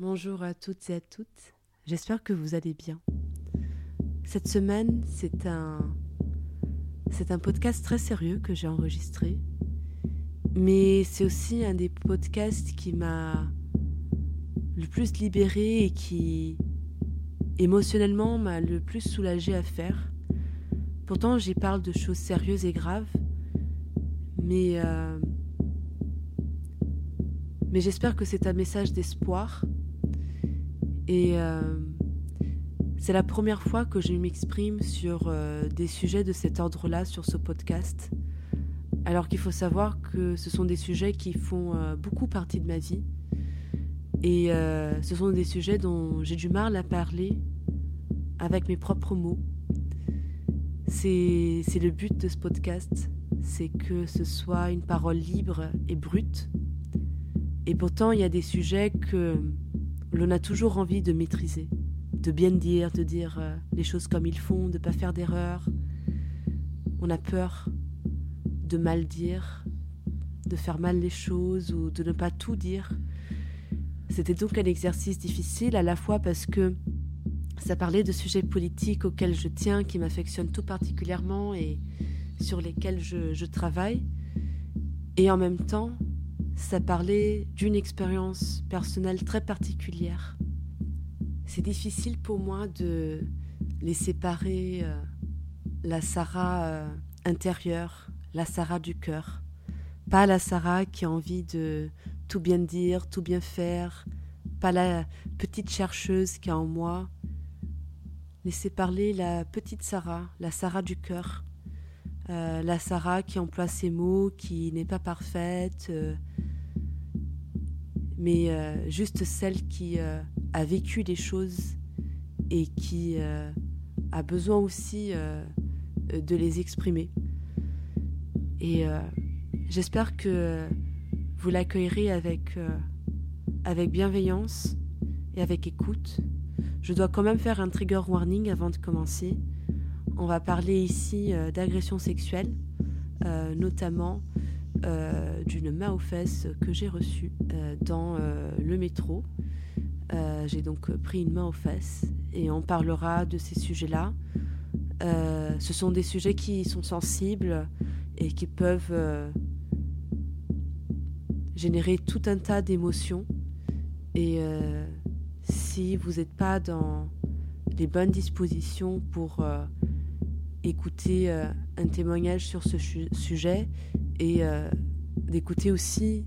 Bonjour à toutes et à toutes. J'espère que vous allez bien. Cette semaine, c'est un podcast très sérieux que j'ai enregistré. Mais c'est aussi un des podcasts qui m'a le plus libéré et qui émotionnellement m'a le plus soulagé à faire. Pourtant, j'y parle de choses sérieuses et graves. Mais euh, mais j'espère que c'est un message d'espoir et euh, c'est la première fois que je m'exprime sur euh, des sujets de cet ordre-là sur ce podcast. Alors qu'il faut savoir que ce sont des sujets qui font euh, beaucoup partie de ma vie. Et ce sont des sujets dont j'ai du mal à parler avec mes propres mots. C'est le but de ce podcast, c'est que ce soit une parole libre et brute. Et pourtant, il y a des sujets que l'on a toujours envie de maîtriser, de bien dire, de dire euh, les choses comme ils font, de ne pas faire d'erreurs. On a peur de mal dire, de faire mal les choses ou de ne pas tout dire. C'était donc un exercice difficile à la fois parce que ça parlait de sujets politiques auxquels je tiens, qui m'affectionnent tout particulièrement et sur lesquels je travaille. Et en même temps, ça parlait d'une expérience personnelle très particulière. C'est difficile pour moi de les séparer, euh, la Sarah euh, intérieure, la Sarah du cœur. Pas la Sarah qui a envie de tout bien dire, tout bien faire, pas la petite chercheuse qui a en moi. Laissez parler la petite Sarah, la Sarah du cœur, euh, la Sarah qui emploie ses mots, qui n'est pas parfaite, mais euh, juste celle qui euh, a vécu les choses et qui euh, a besoin aussi de les exprimer. Et j'espère que vous l'accueillerez avec, avec bienveillance et avec écoute. Je dois quand même faire un trigger warning avant de commencer. On va parler ici d'agression sexuelle, notamment euh, d'une main aux fesses que j'ai reçue euh, dans euh, le métro. j'ai donc pris une main aux fesses et on parlera de ces sujets-là. ce sont des sujets qui sont sensibles et qui peuvent générer tout un tas d'émotions. Et si vous n'êtes pas dans les bonnes dispositions pour écouter un témoignage sur ce sujet et euh, d'écouter aussi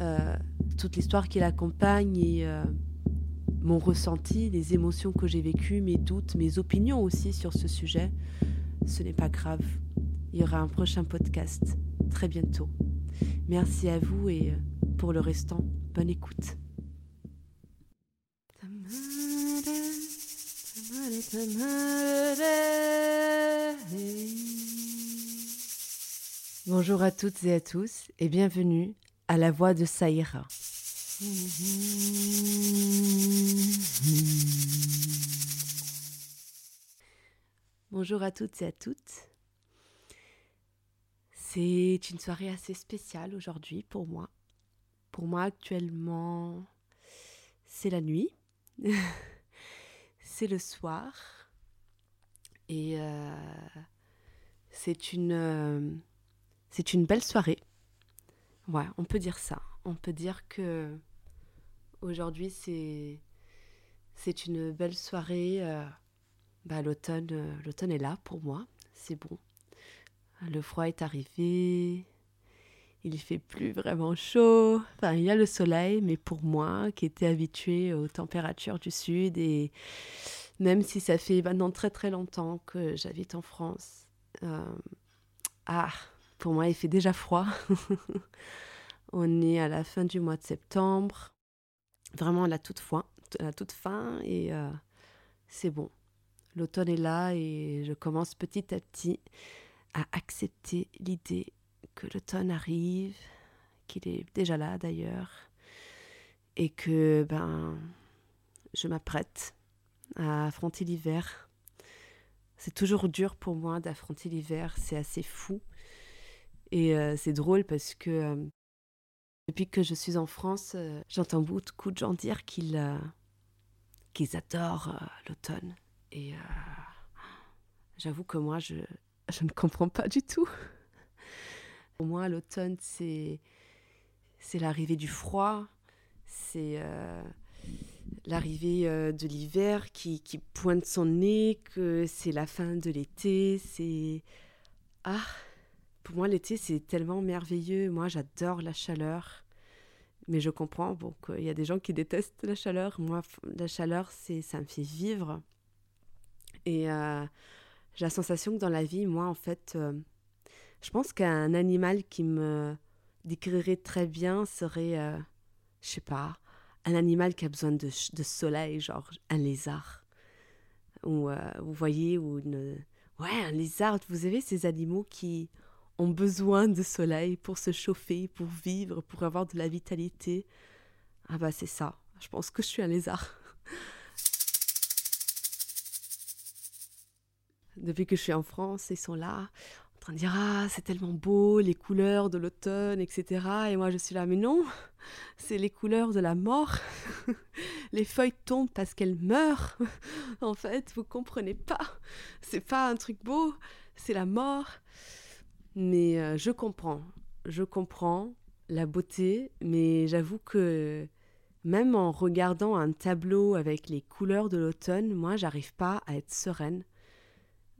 euh, toute l'histoire qui l'accompagne et euh, mon ressenti, les émotions que j'ai vécues, mes doutes, mes opinions aussi sur ce sujet. Ce n'est pas grave. Il y aura un prochain podcast très bientôt. Merci à vous et pour le restant, bonne écoute. Bonjour à toutes et à tous et bienvenue à la voix de Saïra. Bonjour à toutes et à toutes. C'est une soirée assez spéciale aujourd'hui pour moi. Pour moi actuellement, c'est la nuit. c'est le soir. Et euh, c'est une... Euh, c'est une belle soirée. Ouais, on peut dire ça. On peut dire que aujourd'hui c'est c'est une belle soirée. Euh, bah, l'automne euh, l'automne est là pour moi. C'est bon. Le froid est arrivé. Il fait plus vraiment chaud. Enfin, il y a le soleil, mais pour moi, qui était habituée aux températures du sud et même si ça fait maintenant très très longtemps que j'habite en France, euh, ah, pour moi, il fait déjà froid. On est à la fin du mois de septembre, vraiment à la toute fin, la toute fin et euh, c'est bon. L'automne est là et je commence petit à petit à accepter l'idée que l'automne arrive, qu'il est déjà là d'ailleurs, et que ben je m'apprête à affronter l'hiver. C'est toujours dur pour moi d'affronter l'hiver, c'est assez fou. Et c'est drôle parce que Depuis que je suis en France, j'entends beaucoup de gens dire qu'ils qu'ils adorent l'automne. Et j'avoue que moi, je, je ne comprends pas du tout. Pour moi, l'automne, c'est c'est l'arrivée du froid, c'est l'arrivée de l'hiver qui, qui, pointe son nez, que c'est la fin de l'été, c'est... Ah, pour moi, l'été, c'est tellement merveilleux. Moi, j'adore la chaleur. Mais je comprends bon, qu'il y a des gens qui détestent la chaleur. Moi, la chaleur, c'est, ça me fait vivre. Et euh, j'ai la sensation que dans la vie, moi, en fait, euh, je pense qu'un animal qui me décrirait très bien serait, euh, je sais pas, un animal qui a besoin de, de soleil, genre un lézard. Ou, vous voyez, ou une... Ouais, un lézard. Vous avez ces animaux qui ont besoin de soleil pour se chauffer, pour vivre, pour avoir de la vitalité. Ah bah c'est ça. Je pense que je suis un lézard. Depuis que je suis en France, ils sont là, en train de dire Ah, c'est tellement beau, les couleurs de l'automne, etc. Et moi, je suis là, mais non, c'est les couleurs de la mort. les feuilles tombent parce qu'elles meurent. en fait, vous comprenez pas. C'est pas un truc beau, c'est la mort. Mais euh, je comprends, je comprends la beauté, mais j'avoue que même en regardant un tableau avec les couleurs de l'automne, moi, j'arrive pas à être sereine.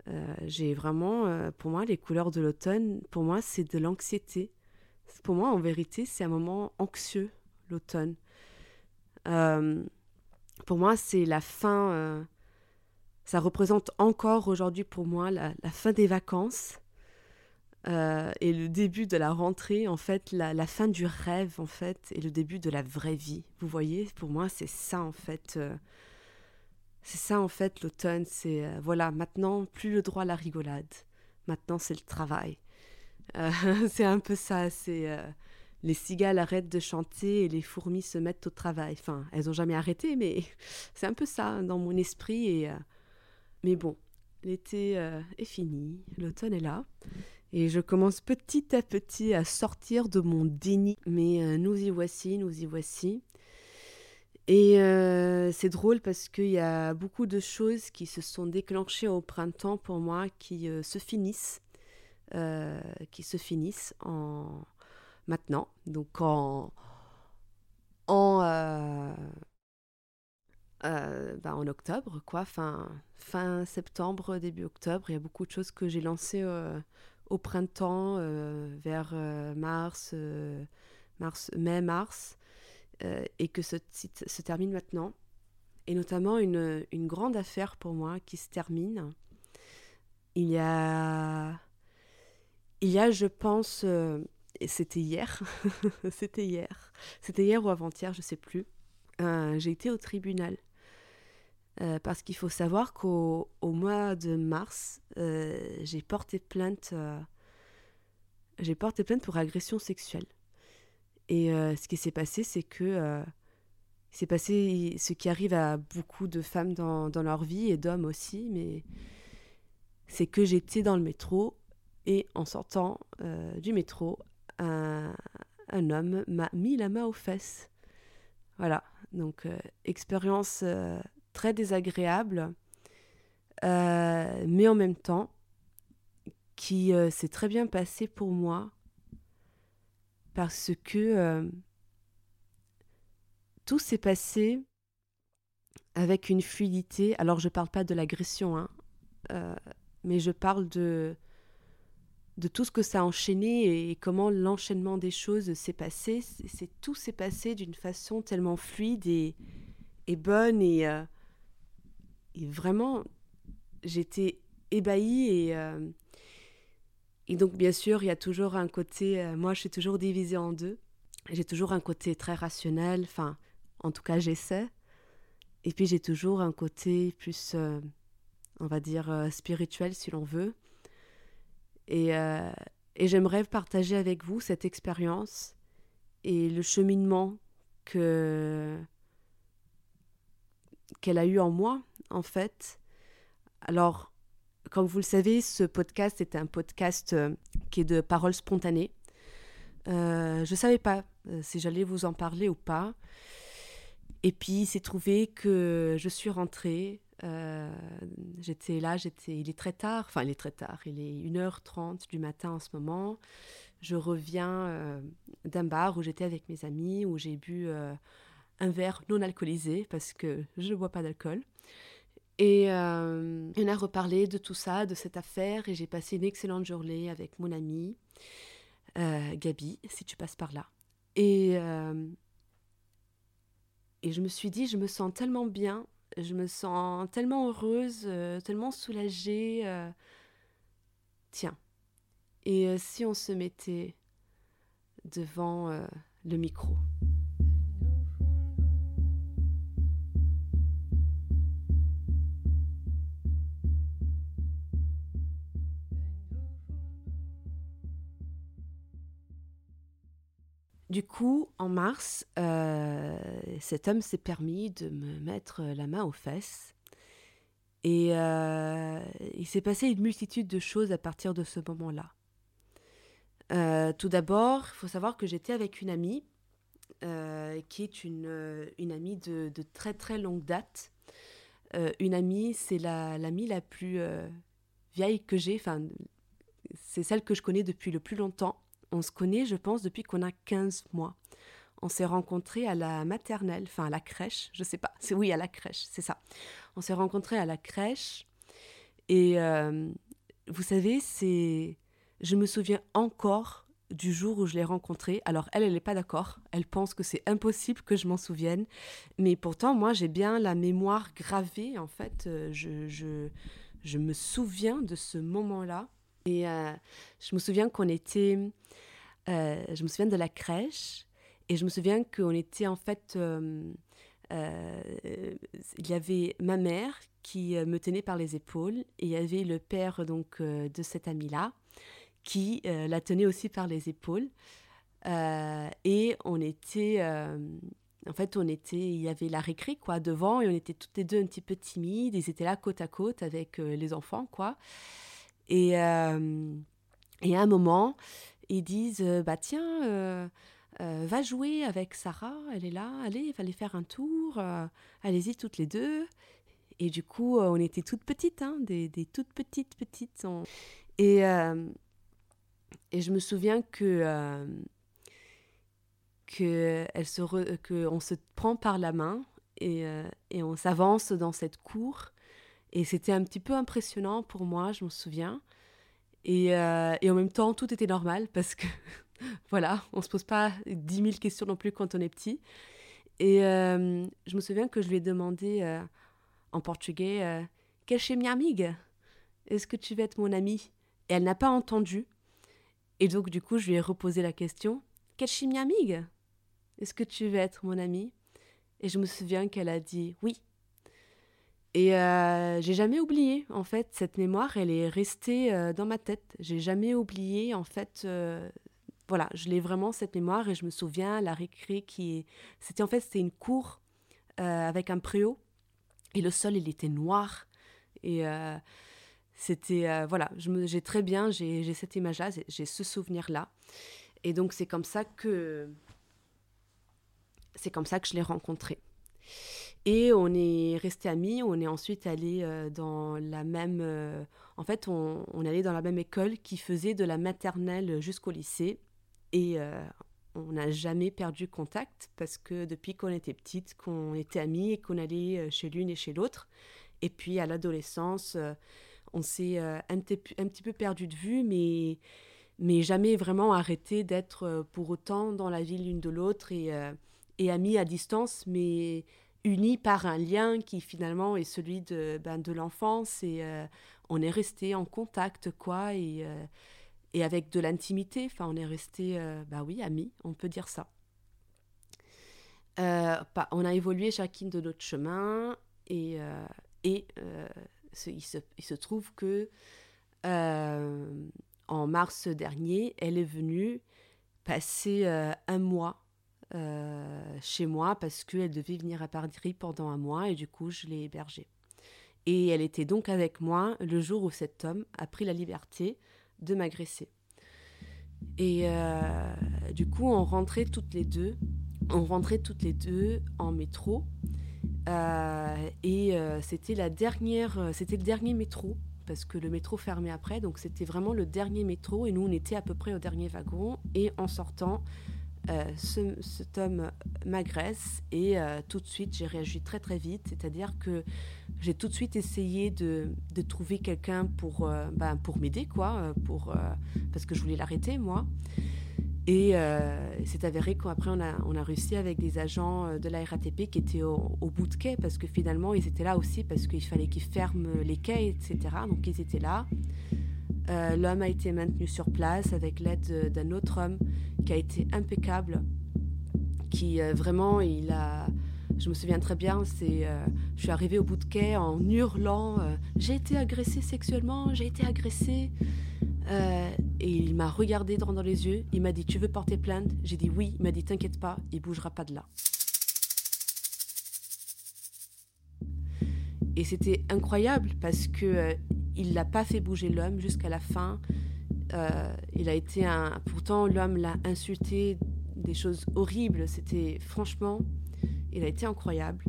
Euh, j'ai vraiment, euh, pour moi, les couleurs de l'automne, pour moi, c'est de l'anxiété. Pour moi, en vérité, c'est un moment anxieux, l'automne. pour moi, c'est la fin. ça représente encore aujourd'hui pour moi la fin des vacances euh, et le début de la rentrée, en fait, la, fin du rêve, en fait, et le début de la vraie vie. Vous voyez, pour moi, c'est ça, en fait. Euh, c'est ça, en fait, l'automne. C'est, euh, voilà, maintenant, plus le droit à la rigolade. Maintenant, c'est le travail. c'est un peu ça. C'est les cigales arrêtent de chanter et les fourmis se mettent au travail. Enfin, elles n'ont jamais arrêté, mais c'est un peu ça dans mon esprit. Et, mais bon, l'été est fini, l'automne est là. Et je commence petit à petit à sortir de mon déni. Mais euh, nous y voici, nous y voici. Et euh, c'est drôle parce qu'il y a beaucoup de choses qui se sont déclenchées au printemps pour moi qui euh, se finissent. qui se finissent en maintenant. Donc en. En. Ben, en octobre, quoi, fin, fin septembre, début octobre, il y a beaucoup de choses que j'ai lancées au printemps, euh, vers euh, mars, euh, mars, mai-mars, et que ce titre se termine maintenant. Et notamment une, une, grande affaire pour moi qui se termine. Il y a, il y a je pense, c'était hier, c'était hier, c'était hier ou avant-hier, je sais plus. J'ai été au tribunal euh, parce qu'il faut savoir qu'au mois de mars, euh, j'ai porté plainte. Euh, j'ai porté plainte pour agression sexuelle. Et ce qui s'est passé, c'est que c'est passé ce qui arrive à beaucoup de femmes dans, dans leur vie et d'hommes aussi, mais c'est que j'étais dans le métro et en sortant du métro, un, un homme m'a mis la main aux fesses. Voilà, donc expérience très désagréable, euh, mais en même temps, qui euh, s'est très bien passé pour moi, parce que euh, tout s'est passé avec une fluidité. Alors, je ne parle pas de l'agression, hein, mais je parle de, tout ce que ça a enchaîné et comment l'enchaînement des choses s'est passé. C'est tout s'est passé d'une façon tellement fluide et, et bonne et et vraiment, j'étais ébahie et, euh, et donc bien sûr, il y a toujours un côté, euh, moi je suis toujours divisée en deux. J'ai toujours un côté très rationnel, enfin, en tout cas j'essaie. Et puis j'ai toujours un côté plus, euh, on va dire, spirituel si l'on veut. Et, et j'aimerais partager avec vous cette expérience et le cheminement que qu'elle a eu en moi en fait. Alors, comme vous le savez, ce podcast est un podcast euh, qui est de paroles spontanées. Euh, je ne savais pas si j'allais vous en parler ou pas. Et puis, il s'est trouvé que je suis rentrée. j'étais là, j'étais, il est très tard, enfin il est très tard, il est 1h30 du matin en ce moment. Je reviens d'un bar où j'étais avec mes amis, où j'ai bu un verre non alcoolisé parce que je ne bois pas d'alcool. Et euh, on a reparlé de tout ça, de cette affaire, et j'ai passé une excellente journée avec mon amie, euh, Gabi, si tu passes par là. Et, euh, et je me suis dit, je me sens tellement bien, je me sens tellement heureuse, tellement soulagée. tiens, et si on se mettait devant le micro Du coup, en mars, euh, cet homme s'est permis de me mettre la main aux fesses. Et euh, il s'est passé une multitude de choses à partir de ce moment-là. Euh, tout d'abord, il faut savoir que j'étais avec une amie, qui est une, amie de, très très longue date. une amie, c'est l'amie la, plus vieille que j'ai, c'est celle que je connais depuis le plus longtemps. On se connaît, je pense, depuis qu'on a 15 mois. On s'est rencontrés à la maternelle, enfin à la crèche, je sais pas. C'est oui, à la crèche, c'est ça. On s'est rencontrés à la crèche. Et euh, vous savez, c'est. Je me souviens encore du jour où je l'ai rencontrée. Alors, elle, elle n'est pas d'accord. Elle pense que c'est impossible que je m'en souvienne. Mais pourtant, moi, j'ai bien la mémoire gravée. En fait, euh, je, je, je me souviens de ce moment-là. Et euh, je me souviens qu'on était, euh, je me souviens de la crèche, et je me souviens qu'on était en fait, euh, il y avait ma mère qui me tenait par les épaules, et il y avait le père donc de cette amie-là qui la tenait aussi par les épaules, et on était en fait, on était, il y avait la récré quoi devant et on était toutes les deux un petit peu timides. Ils étaient là côte à côte avec les enfants quoi. Et, euh, et à un moment, ils disent euh, Bah tiens, euh, va jouer avec Sarah, elle est là, allez, va aller faire un tour, allez-y toutes les deux. Et du coup, on était toutes petites, hein, des, des, toutes petites, petites. Et, et je me souviens que. que elle se que on se prend par la main et, et on s'avance dans cette cour et c'était un petit peu impressionnant pour moi, je me souviens. Et, euh, en même temps, tout était normal parce que, voilà, on se pose pas 10 000 questions non plus quand on est petit. Et euh, je me souviens que je lui ai demandé euh, en portugais Quel chez mi amiga Est-ce que tu veux être mon amie Et elle n'a pas entendu. Et donc, du coup, je lui ai reposé la question Quel chez mi amiga Est-ce que tu veux être mon amie Et je me souviens qu'elle a dit Oui. Et euh, j'ai jamais oublié, en fait, cette mémoire, elle est restée euh, dans ma tête. J'ai jamais oublié, en fait, euh, voilà, je l'ai vraiment, cette mémoire, et je me souviens, la récré qui est... C'était en fait, c'était une cour avec un préau, et le sol, il était noir. Et c'était, voilà, j'ai très bien, j'ai cette image-là, j'ai ce souvenir-là. Et donc, c'est comme ça que... C'est comme ça que je l'ai rencontré. Et on est resté amis, on est ensuite allé euh, dans la même... Euh, en fait, on, allait dans la même école qui faisait de la maternelle jusqu'au lycée. Et euh, on n'a jamais perdu contact parce que depuis qu'on était petite, qu'on était amis et qu'on allait chez l'une et chez l'autre. Et puis à l'adolescence, on s'est un, un, petit peu perdu de vue, mais, mais jamais vraiment arrêté d'être pour autant dans la vie l'une de l'autre et, et amis à distance, mais unis par un lien qui finalement est celui de, ben, de l'enfance et euh, on est resté en contact quoi et, euh, et avec de l'intimité. Enfin on est resté bah oui amis on peut dire ça. On a évolué chacune de notre chemin et, et il, se, il, se, trouve que en mars dernier elle est venue passer un mois euh, chez moi parce qu'elle devait venir à Paris pendant un mois et du coup je l'ai hébergée. Et elle était donc avec moi le jour où cet homme a pris la liberté de m'agresser. Et du coup, on rentrait toutes les deux. On rentrait toutes les deux en métro. et c'était la dernière, c'était le dernier métro parce que le métro fermait après, donc c'était vraiment le dernier métro et nous on était à peu près au dernier wagon et en sortant, euh, ce, cet homme m'agresse et euh, tout de suite j'ai réagi très très vite, c'est-à-dire que j'ai tout de suite essayé de, de trouver quelqu'un pour, euh, ben, pour m'aider quoi, pour, parce que je voulais l'arrêter moi. Et c'est avéré qu'après, on a, on a réussi avec des agents de la RATP qui étaient au, bout de quai, parce que finalement, ils étaient là aussi parce qu'il fallait qu'ils ferment les quais, etc. Donc, ils étaient là. Euh, l'homme a été maintenu sur place avec l'aide d'un autre homme qui a été impeccable, qui euh, vraiment, il a... Je me souviens très bien, c'est, euh, je suis arrivée au bout de quai en hurlant J'ai été agressée sexuellement, j'ai été agressée. et il m'a regardé droit dans les yeux. Il m'a dit Tu veux porter plainte? J'ai dit oui. Il m'a dit T'inquiète pas, il bougera pas de là. Et c'était incroyable parce que il l'a pas fait bouger l'homme jusqu'à la fin. Euh, il a été un. Pourtant, l'homme l'a insulté des choses horribles. C'était franchement, il a été incroyable.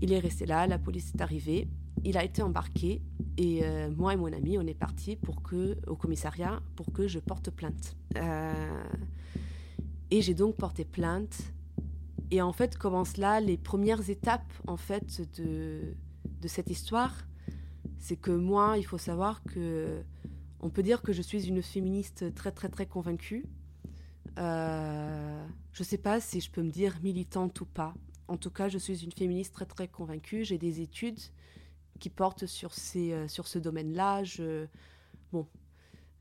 Il est resté là. La police est arrivée. Il a été embarqué et euh, moi et mon ami, on est partis pour que au commissariat pour que je porte plainte. Euh, et j'ai donc porté plainte. Et en fait, commencent là les premières étapes en fait de de cette histoire c'est que moi, il faut savoir que on peut dire que je suis une féministe très très très convaincue. Euh, je ne sais pas si je peux me dire militante ou pas. En tout cas, je suis une féministe très très convaincue. J'ai des études qui portent sur, ces, euh, sur ce domaine-là. Je, bon,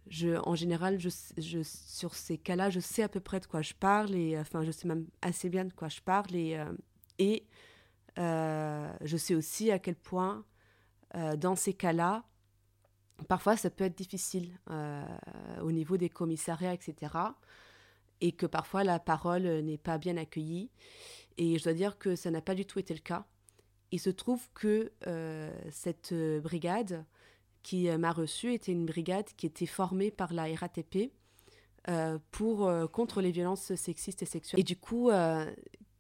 je, en général, je, je, sur ces cas-là, je sais à peu près de quoi je parle et enfin, je sais même assez bien de quoi je parle et, euh, et je sais aussi à quel point euh, dans ces cas-là, parfois ça peut être difficile euh, au niveau des commissariats, etc. Et que parfois la parole n'est pas bien accueillie. Et je dois dire que ça n'a pas du tout été le cas. Il se trouve que euh, cette brigade qui m'a reçue était une brigade qui était formée par la RATP pour, contre les violences sexistes et sexuelles. Et du coup,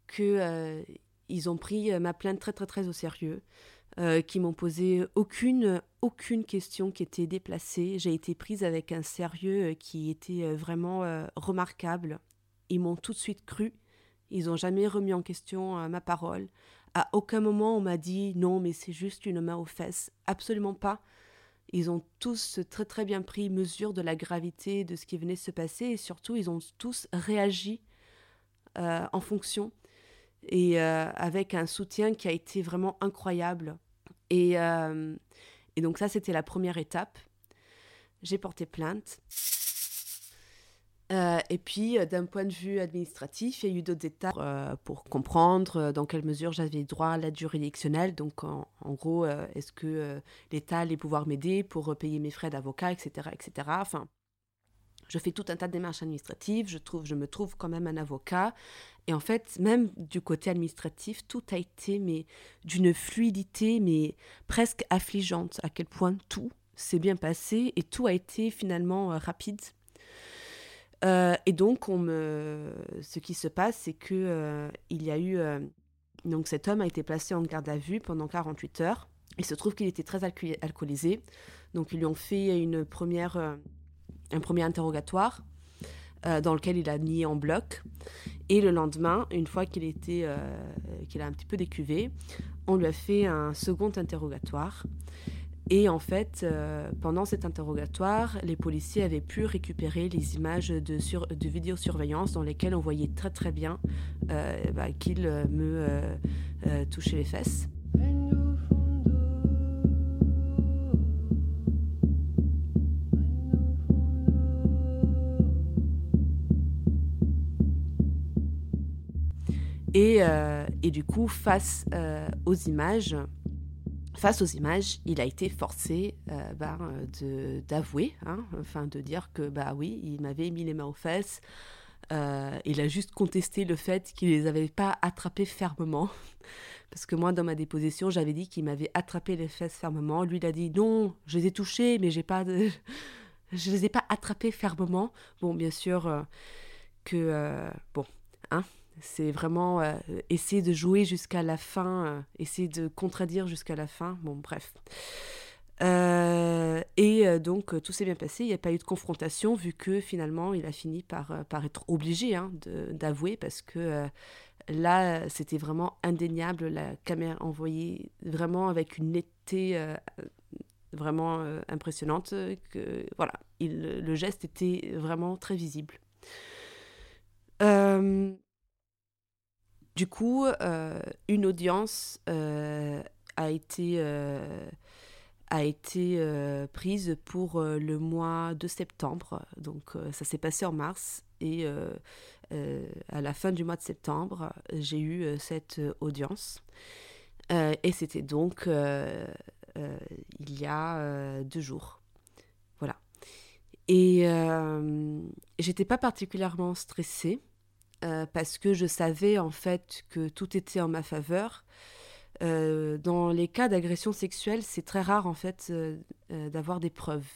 que, ils ont pris ma plainte très très très au sérieux. Euh, qui m'ont posé aucune, aucune question qui était déplacée. J'ai été prise avec un sérieux euh, qui était euh, vraiment remarquable. Ils m'ont tout de suite cru. Ils n'ont jamais remis en question ma parole. À aucun moment on m'a dit non, mais c'est juste une main aux fesses. Absolument pas. Ils ont tous très très bien pris mesure de la gravité de ce qui venait de se passer et surtout ils ont tous réagi en fonction et avec un soutien qui a été vraiment incroyable. Et, euh, et donc ça, c'était la première étape. J'ai porté plainte. Euh, et puis, euh, d'un point de vue administratif, il y a eu d'autres étapes pour comprendre dans quelle mesure j'avais droit à l'aide juridictionnelle. Donc, en, gros, est-ce que l'État allait pouvoir m'aider pour payer mes frais d'avocat, etc., etc. Enfin, je fais tout un tas de démarches administratives, je, trouve, je me trouve quand même un avocat. Et en fait, même du côté administratif, tout a été mais d'une fluidité mais presque affligeante, à quel point tout s'est bien passé et tout a été finalement euh, rapide. Euh, et donc, ce qui se passe, c'est que euh, il y a eu donc cet homme a été placé en garde à vue pendant 48 heures. Il se trouve qu'il était très alcoolisé, donc ils lui ont fait une première un premier interrogatoire euh, dans lequel il a nié en bloc. Et le lendemain, une fois qu'il était, euh, qu'il a un petit peu décuvé, on lui a fait un second interrogatoire. Et en fait, euh, pendant cet interrogatoire, les policiers avaient pu récupérer les images de, sur, de vidéosurveillance dans lesquelles on voyait très très bien bah, qu'il me touchait les fesses. Euh, et, du coup, face euh, aux images, face aux images, il a été forcé euh, ben, d'avouer, hein, enfin de dire que bah oui, il m'avait mis les mains aux fesses. il a juste contesté le fait qu'il les avait pas attrapées fermement. Parce que moi, dans ma déposition, j'avais dit qu'il m'avait attrapé les fesses fermement. Lui, il a dit non, je les ai touchées, mais j'ai pas. Je les ai pas attrapés fermement. Bon, bien sûr que bon, hein, c'est vraiment essayer de jouer jusqu'à la fin, essayer de contredire jusqu'à la fin. Bon, bref. Euh, et euh, donc tout s'est bien passé, il n'y a pas eu de confrontation vu que finalement il a fini par, euh, par être obligé hein, d'avouer parce que là c'était vraiment indéniable, la caméra envoyée vraiment avec une netteté vraiment impressionnante, que voilà, il, le geste était vraiment très visible. Du coup, une audience a été a été euh, prise pour euh, le mois de septembre. Donc euh, ça s'est passé en mars et à la fin du mois de septembre, j'ai eu cette audience. et c'était donc il y a deux jours. Voilà. Et j'étais pas particulièrement stressée parce que je savais en fait que tout était en ma faveur euh, dans les cas d'agression sexuelle, c'est très rare en fait euh, euh, d'avoir des preuves.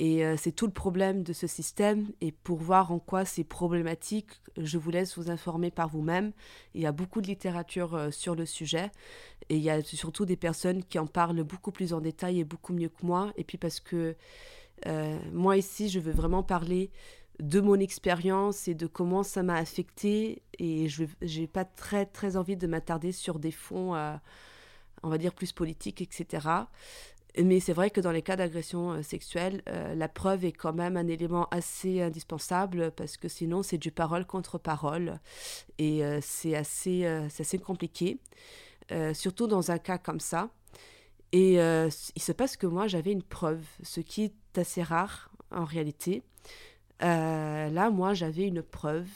Et c'est tout le problème de ce système. Et pour voir en quoi c'est problématique, je vous laisse vous informer par vous-même. Il y a beaucoup de littérature sur le sujet. Et il y a surtout des personnes qui en parlent beaucoup plus en détail et beaucoup mieux que moi. Et puis parce que moi ici, je veux vraiment parler de mon expérience et de comment ça m'a affecté. Et je n'ai pas très, très envie de m'attarder sur des fonds, euh, on va dire, plus politiques, etc. Mais c'est vrai que dans les cas d'agression euh, sexuelle, euh, la preuve est quand même un élément assez indispensable parce que sinon c'est du parole contre parole et c'est assez, assez compliqué, surtout dans un cas comme ça. Et il se passe que moi j'avais une preuve, ce qui est assez rare en réalité. Euh, là, moi, j'avais une preuve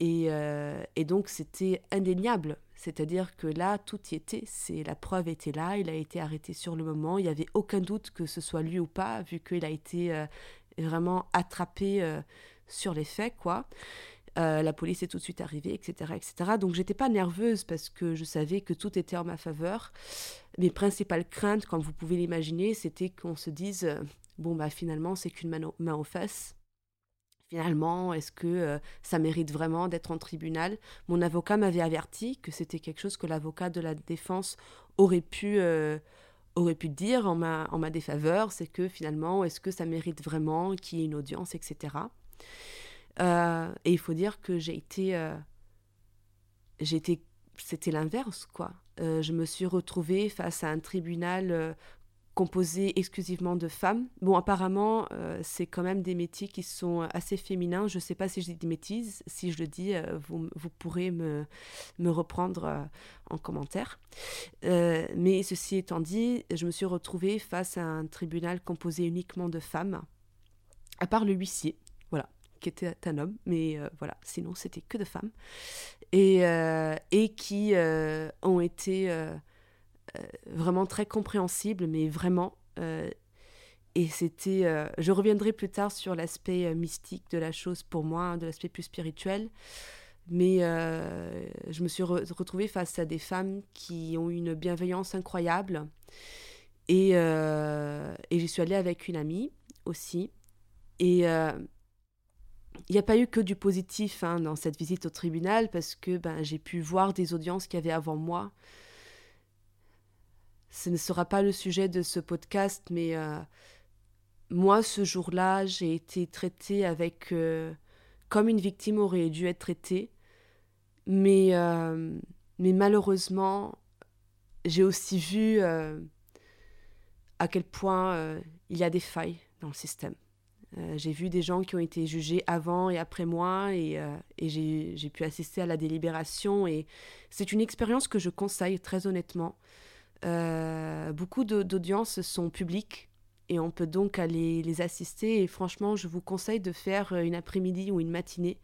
et, euh, et donc c'était indéniable. C'est-à-dire que là, tout y était. C'est la preuve était là. Il a été arrêté sur le moment. Il n'y avait aucun doute que ce soit lui ou pas, vu qu'il a été euh, vraiment attrapé sur les faits, quoi. la police est tout de suite arrivée, etc., etc. Donc j'étais pas nerveuse parce que je savais que tout était en ma faveur. Mes principales craintes, comme vous pouvez l'imaginer, c'était qu'on se dise bon bah finalement c'est qu'une main aux fesses Finalement, est-ce que euh, ça mérite vraiment d'être en tribunal? Mon avocat m'avait averti que c'était quelque chose que l'avocat de la défense aurait pu, euh, aurait pu dire en ma, en ma défaveur, c'est que finalement, est-ce que ça mérite vraiment qu'il y ait une audience, etc. Euh, et il faut dire que j'ai été... j'ai été c'était l'inverse, quoi. je me suis retrouvée face à un tribunal composé exclusivement de femmes. Bon, apparemment, euh, c'est quand même des métiers qui sont assez féminins. Je ne sais pas si je dis des bêtises. Si je le dis, euh, vous, vous, pourrez me, me reprendre euh, en commentaire. mais ceci étant dit, je me suis retrouvée face à un tribunal composé uniquement de femmes, à part le huissier, voilà, qui était un homme. Mais voilà, sinon, c'était que de femmes. Et, et qui ont été vraiment très compréhensible, mais vraiment. Euh, et c'était. Euh, je reviendrai plus tard sur l'aspect mystique de la chose pour moi, hein, de l'aspect plus spirituel. Mais je me suis retrouvée face à des femmes qui ont une bienveillance incroyable. Et, et j'y suis allée avec une amie aussi. Et il n'y a pas eu que du positif hein, dans cette visite au tribunal parce que ben, j'ai pu voir des audiences qu'il y avait avant moi ce ne sera pas le sujet de ce podcast, mais euh, moi, ce jour-là, j'ai été traitée avec euh, comme une victime aurait dû être traitée. Mais, euh, mais malheureusement, j'ai aussi vu à quel point il y a des failles dans le système. j'ai vu des gens qui ont été jugés avant et après moi et, et j'ai pu assister à la délibération et c'est une expérience que je conseille très honnêtement. Euh, beaucoup d'audiences sont publiques et on peut donc aller les assister. Et franchement, je vous conseille de faire une après-midi ou une matinée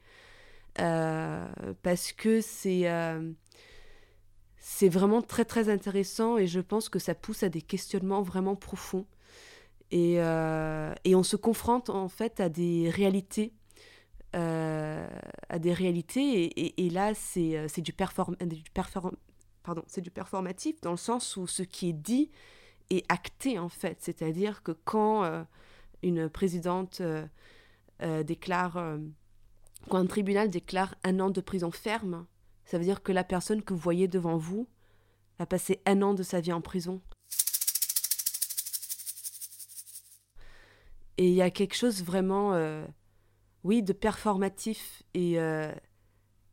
euh, parce que c'est euh, vraiment très très intéressant et je pense que ça pousse à des questionnements vraiment profonds. Et, et on se confronte en fait à des réalités. à des réalités et, et, là c'est du, perform du perform pardon, c'est du performatif dans le sens où ce qui est dit est acté en fait. C'est-à-dire que quand euh, une présidente déclare, quand un tribunal déclare un an de prison ferme, ça veut dire que la personne que vous voyez devant vous a passé un an de sa vie en prison. Et il y a quelque chose vraiment, euh, oui, de performatif et, euh,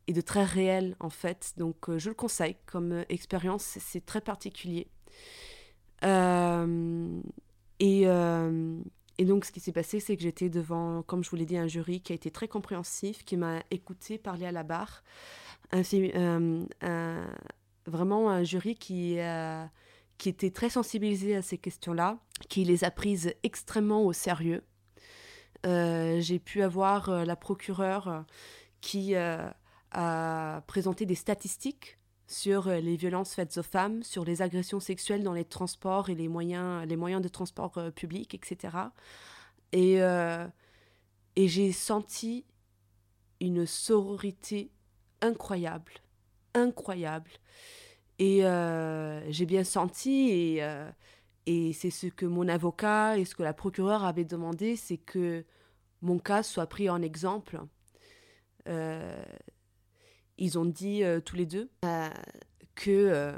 et de très réel en fait. Donc euh, je le conseille comme expérience, c'est très particulier. Et, et, donc ce qui s'est passé, c'est que j'étais devant, comme je vous l'ai dit, un jury qui a été très compréhensif, qui m'a écouté parler à la barre. Vraiment un jury qui qui était très sensibilisé à ces questions-là, qui les a prises extrêmement au sérieux. Euh, j'ai pu avoir euh, la procureure euh, qui a présenté des statistiques sur les violences faites aux femmes, sur les agressions sexuelles dans les transports et les moyens, les moyens de transport public, etc. Et, et j'ai senti une sororité incroyable, incroyable. Et euh, j'ai bien senti, et, euh, et c'est ce que mon avocat et ce que la procureure avait demandé, c'est que mon cas soit pris en exemple. Euh, ils ont dit tous les deux que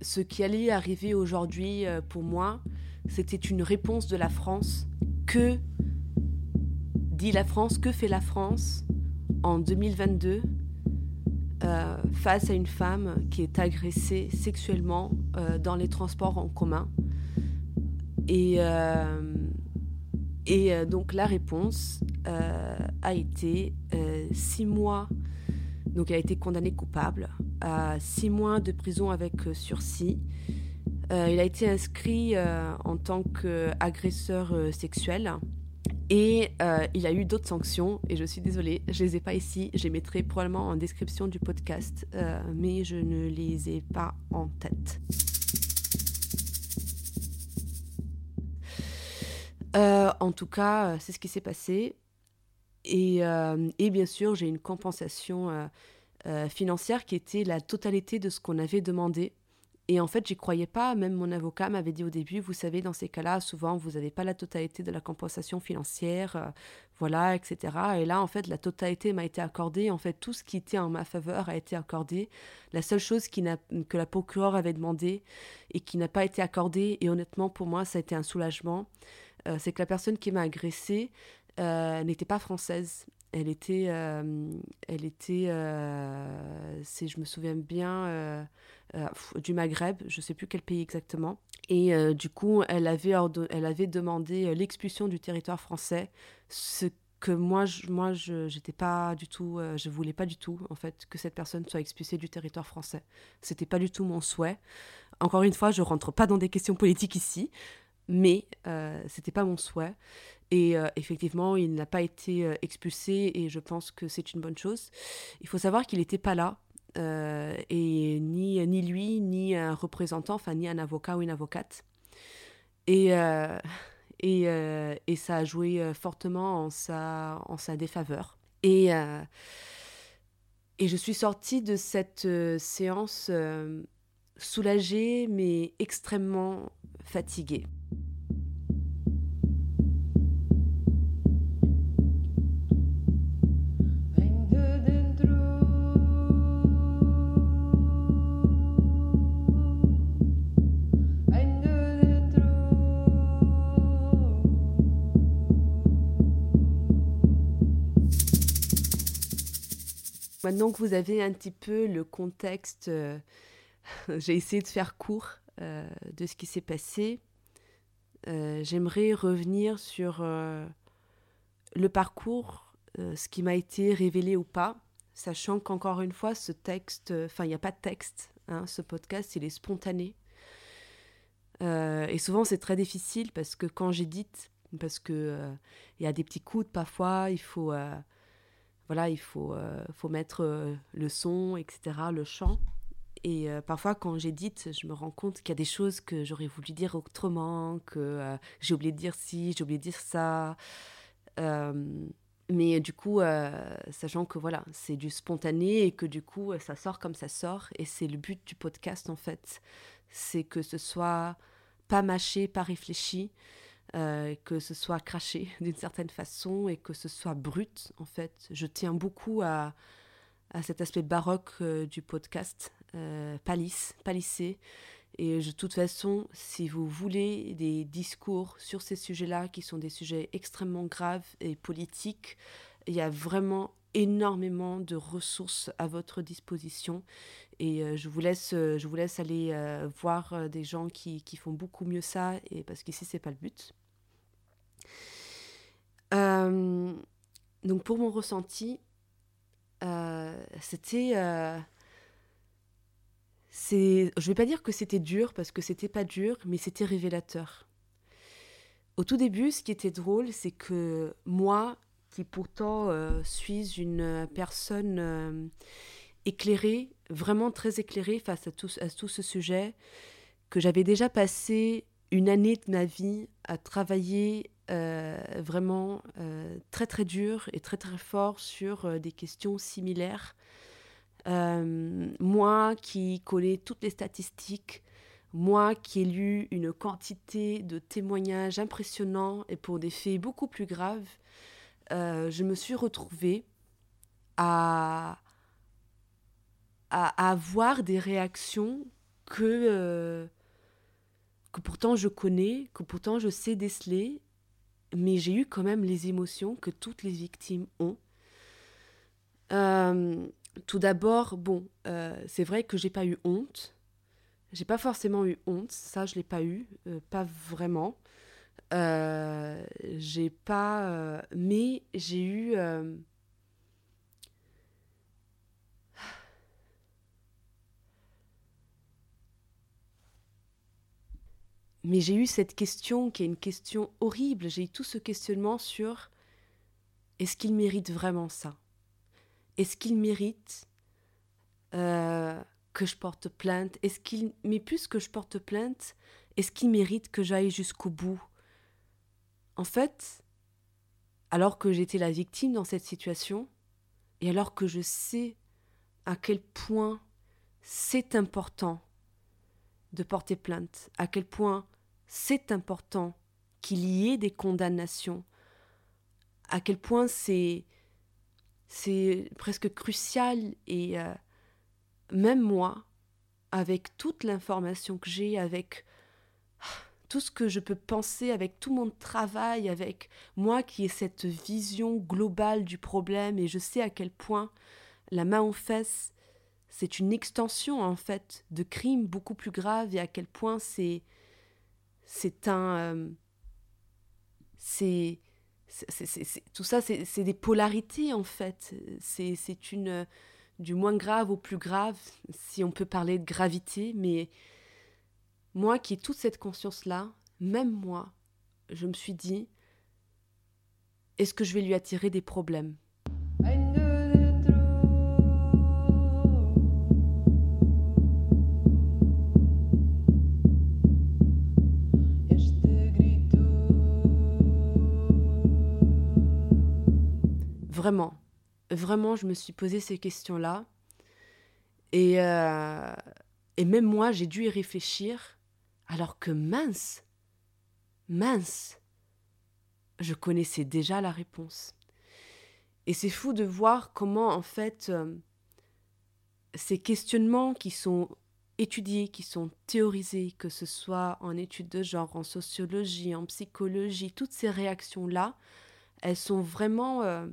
ce qui allait arriver aujourd'hui pour moi, c'était une réponse de la France. Que dit la France Que fait la France en 2022 euh, face à une femme qui est agressée sexuellement euh, dans les transports en commun. Et, euh, et donc la réponse a été six moa donc elle a été condamnée coupable à six mois de prison avec sursis. il a été inscrit en tant qu'agresseur sexuel et euh, il a eu d'autres sanctions, et je suis désolée, je les ai pas ici, je les mettrai probablement en description du podcast, euh, mais je ne les ai pas en tête. Euh, en tout cas, c'est ce qui s'est passé. Et, et, bien sûr, j'ai une compensation financière qui était la totalité de ce qu'on avait demandé. Et en fait, j'y croyais pas. Même mon avocat m'avait dit au début, vous savez, dans ces cas-là, souvent, vous n'avez pas la totalité de la compensation financière, euh, voilà, etc. Et là, en fait, la totalité m'a été accordée. En fait, tout ce qui était en ma faveur a été accordé. La seule chose que la procureure avait demandé et qui n'a pas été accordée, et honnêtement, pour moi, ça a été un soulagement, euh, c'est que la personne qui m'a agressée euh, n'était pas française. Elle était, elle était, si je me souviens bien euh, du Maghreb, je ne sais plus quel pays exactement. Et euh, du coup, elle avait, elle avait demandé euh, l'expulsion du territoire français, ce que moi, je, moi, j'étais pas du tout, je voulais pas du tout en fait que cette personne soit expulsée du territoire français. C'était pas du tout mon souhait. Encore une fois, je rentre pas dans des questions politiques ici, mais euh, c'était pas mon souhait. Et effectivement, il n'a pas été expulsé et je pense que c'est une bonne chose. Il faut savoir qu'il n'était pas là euh, et ni, ni lui, ni un représentant, ni un avocat ou une avocate. Et, euh, et, euh, et, ça a joué fortement en sa, en sa défaveur. Et, et je suis sortie de cette séance soulagée mais extrêmement fatiguée. Maintenant que vous avez un petit peu le contexte, euh, j'ai essayé de faire court euh, de ce qui s'est passé. Euh, j'aimerais revenir sur le parcours, ce qui m'a été révélé ou pas, sachant qu'encore une fois, ce texte, enfin, il n'y a pas de texte, hein, ce podcast, il est spontané. et souvent, c'est très difficile parce que quand j'édite, parce qu'il il y a des petits coups parfois, il faut voilà, il faut, euh, faut mettre euh, le son, etc., le chant. Et euh, parfois, quand j'édite, je me rends compte qu'il y a des choses que j'aurais voulu dire autrement, que j'ai oublié de dire ci, j'ai oublié de dire ça. mais du coup, sachant que voilà, c'est du spontané et que du coup, ça sort comme ça sort. Et c'est le but du podcast, en fait. C'est que ce soit pas mâché, pas réfléchi. Que ce soit craché d'une certaine façon et que ce soit brut, en fait. Je tiens beaucoup à, à cet aspect baroque du podcast, palisse, palissé. Et de toute façon, si vous voulez des discours sur ces sujets-là, qui sont des sujets extrêmement graves et politiques, il y a vraiment énormément de ressources à votre disposition. Et euh, je, vous laisse, euh, je vous laisse aller euh, voir des gens qui, qui, font beaucoup mieux ça, et parce qu'ici, c'est pas le but. Donc, pour mon ressenti, c'était c'est, je vais pas dire que c'était dur parce que c'était pas dur, mais c'était révélateur. Au tout début, ce qui était drôle, c'est que moi, qui pourtant euh, suis une personne euh, éclairée, vraiment très éclairée face à tout, ce sujet, que j'avais déjà passé une année de ma vie à travailler euh, vraiment très très dur et très très fort sur des questions similaires. Euh, moi qui connais toutes les statistiques, moi qui ai lu une quantité de témoignages impressionnants et pour des faits beaucoup plus graves, euh, je me suis retrouvée à, à, avoir des réactions que, euh, que pourtant je connais, que pourtant je sais déceler, mais j'ai eu quand même les émotions que toutes les victimes ont. Euh, tout d'abord, bon, euh, c'est vrai que j'ai pas eu honte. J'ai pas forcément eu honte, ça je l'ai pas eu, euh, pas vraiment. J'ai pas, mais j'ai eu. Mais j'ai eu cette question qui est une question horrible. J'ai eu tout ce questionnement sur est-ce qu'il mérite vraiment ça? Est-ce qu'il mérite euh, que je porte plainte? Est-ce qu'il, mais plus que je porte plainte, est-ce qu'il mérite que j'aille jusqu'au bout? En fait, alors que j'étais la victime dans cette situation, et alors que je sais à quel point c'est important de porter plainte, à quel point c'est important qu'il y ait des condamnations, à quel point c'est c'est presque crucial et euh, même moi, avec toute l'information que j'ai, avec tout ce que je peux penser, avec tout mon travail, avec moi qui ai cette vision globale du problème et je sais à quel point la main en fesse, c'est une extension en fait de crimes beaucoup plus graves et à quel point c'est un euh, c'est tout ça, c'est des polarités en fait. C'est une du moins grave au plus grave, si on peut parler de gravité. Mais moi qui ai toute cette conscience-là, même moi, je me suis dit, est-ce que je vais lui attirer des problèmes? Vraiment, vraiment, je me suis posé ces questions-là. Et, euh, et même moi, j'ai dû y réfléchir, alors que mince, mince, je connaissais déjà la réponse. Et c'est fou de voir comment, en fait, euh, ces questionnements qui sont étudiés, qui sont théorisés, que ce soit en études de genre, en sociologie, en psychologie, toutes ces réactions-là, elles sont vraiment euh,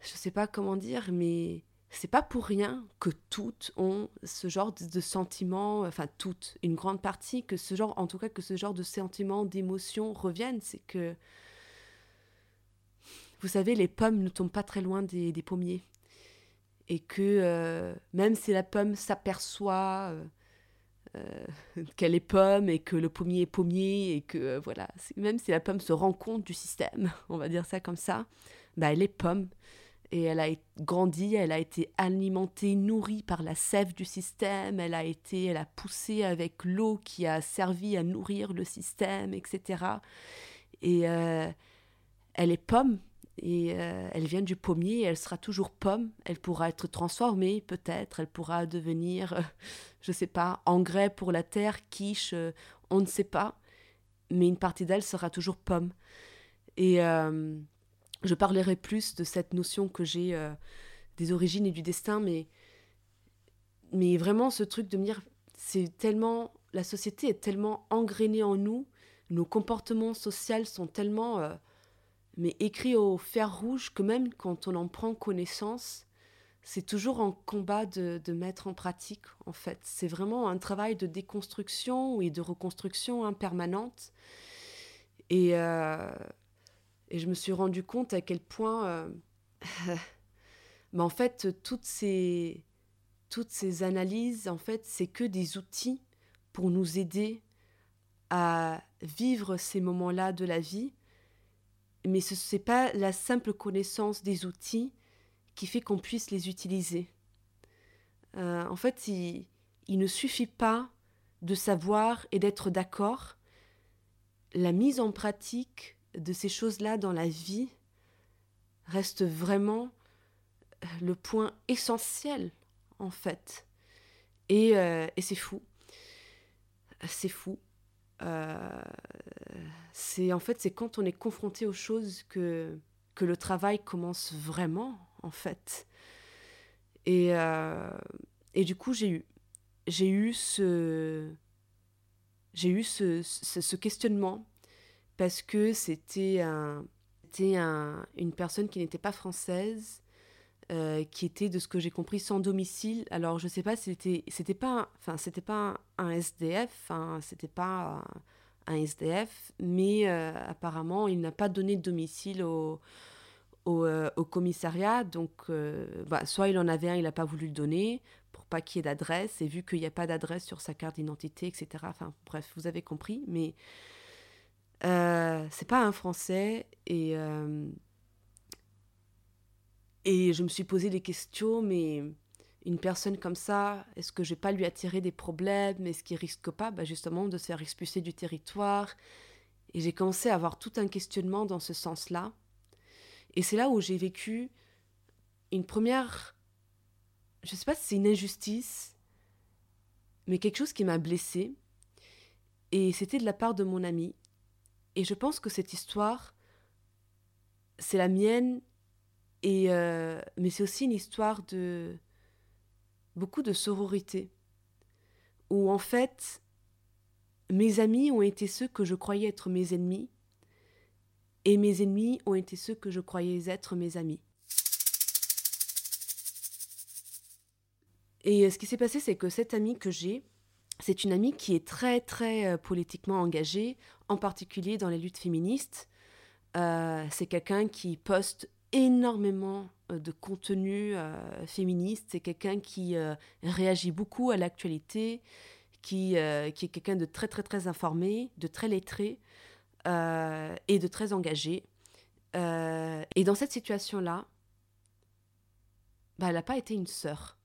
je sais pas comment dire, mais c'est pas pour rien que toutes ont ce genre de, sentiments, enfin toutes, une grande partie, que ce genre, en tout cas que ce genre de sentiments, d'émotions reviennent. C'est que, vous savez, les pommes ne tombent pas très loin des, pommiers. Et que euh, même si la pomme s'aperçoit euh, euh, qu'elle est pomme et que le pommier est pommier, et que voilà, même si la pomme se rend compte du système, on va dire ça comme ça, bah elle est pomme et elle a grandi, elle a été alimentée, nourrie par la sève du système, elle a été, elle a poussé avec l'eau qui a servi à nourrir le système, etc. Et euh, elle est pomme, et euh, elle vient du pommier, et elle sera toujours pomme. Elle pourra être transformée, peut-être, elle pourra devenir, je je sais pas, engrais pour la terre, quiche, on ne sait pas. mais une partie d'elle sera toujours pomme. Et euh, je parlerai plus de cette notion que j'ai euh, des origines et du destin, mais, mais vraiment ce truc de me dire, c'est tellement, la société est tellement engrainée en nous, nos comportements sociaux sont tellement euh, mais écrits au fer rouge que même quand on en prend connaissance, c'est toujours un combat de, de, mettre en pratique, en fait. C'est vraiment un travail de déconstruction et de reconstruction impermanente. Et, euh, et je me suis rendu compte à quel point, euh, mais en fait, toutes ces, toutes ces analyses, en fait, c'est que des outils pour nous aider à vivre ces moments-là de la vie. Mais ce n'est pas la simple connaissance des outils qui fait qu'on puisse les utiliser. Euh, en fait, il ne suffit pas de savoir et d'être d'accord. La mise en pratique de ces choses-là dans la vie reste vraiment le point essentiel, en fait. Et, euh, et c'est fou. C'est fou. Euh, c'est en fait c'est quand on est confronté aux choses que que le travail commence vraiment en fait. Et, euh, et du coup, j'ai eu, j'ai eu ce, j'ai eu ce, questionnement parce que c'était un, un, une personne qui n'était pas française, euh, qui était de ce que j'ai compris sans domicile. Alors je sais pas, c'était, c'était pas, enfin pas un, SDF, enfin c'était pas un, SDF, mais euh, apparemment il n'a pas donné de domicile au euh, au, commissariat. Donc, euh, bah, soit il en avait un, il n'a pas voulu le donner pour pas qu'il y ait d'adresse. Et vu qu'il n'y a pas d'adresse sur sa carte d'identité, etc. Enfin, bref, vous avez compris. Mais euh, c'est pas un Français. Et, euh, et je me suis posé des questions, mais une personne comme ça, est-ce que je vais pas lui attirer des problèmes? Est-ce qu'il risque pas bah, justement de se faire expulser du territoire? Et j'ai commencé à avoir tout un questionnement dans ce sens-là. Et c'est là où j'ai vécu une première, je sais pas si c'est une injustice, mais quelque chose qui m'a blessée. Et c'était de la part de mon ami. Et je pense que cette histoire, c'est la mienne, et euh, mais c'est aussi une histoire de beaucoup de sororité, où en fait, mes amis ont été ceux que je croyais être mes ennemis, et mes ennemis ont été ceux que je croyais être mes amis. Et euh, ce qui s'est passé, c'est que cette amie que j'ai, c'est une amie qui est très très euh, politiquement engagée, en particulier dans les luttes féministes. Euh, c'est quelqu'un qui poste énormément de contenu féministe, c'est quelqu'un qui réagit beaucoup à l'actualité, qui, qui est quelqu'un de très très très informé, de très lettré. Euh, et de très engagée. Euh, et dans cette situation-là, bah, elle n'a pas été une sœur.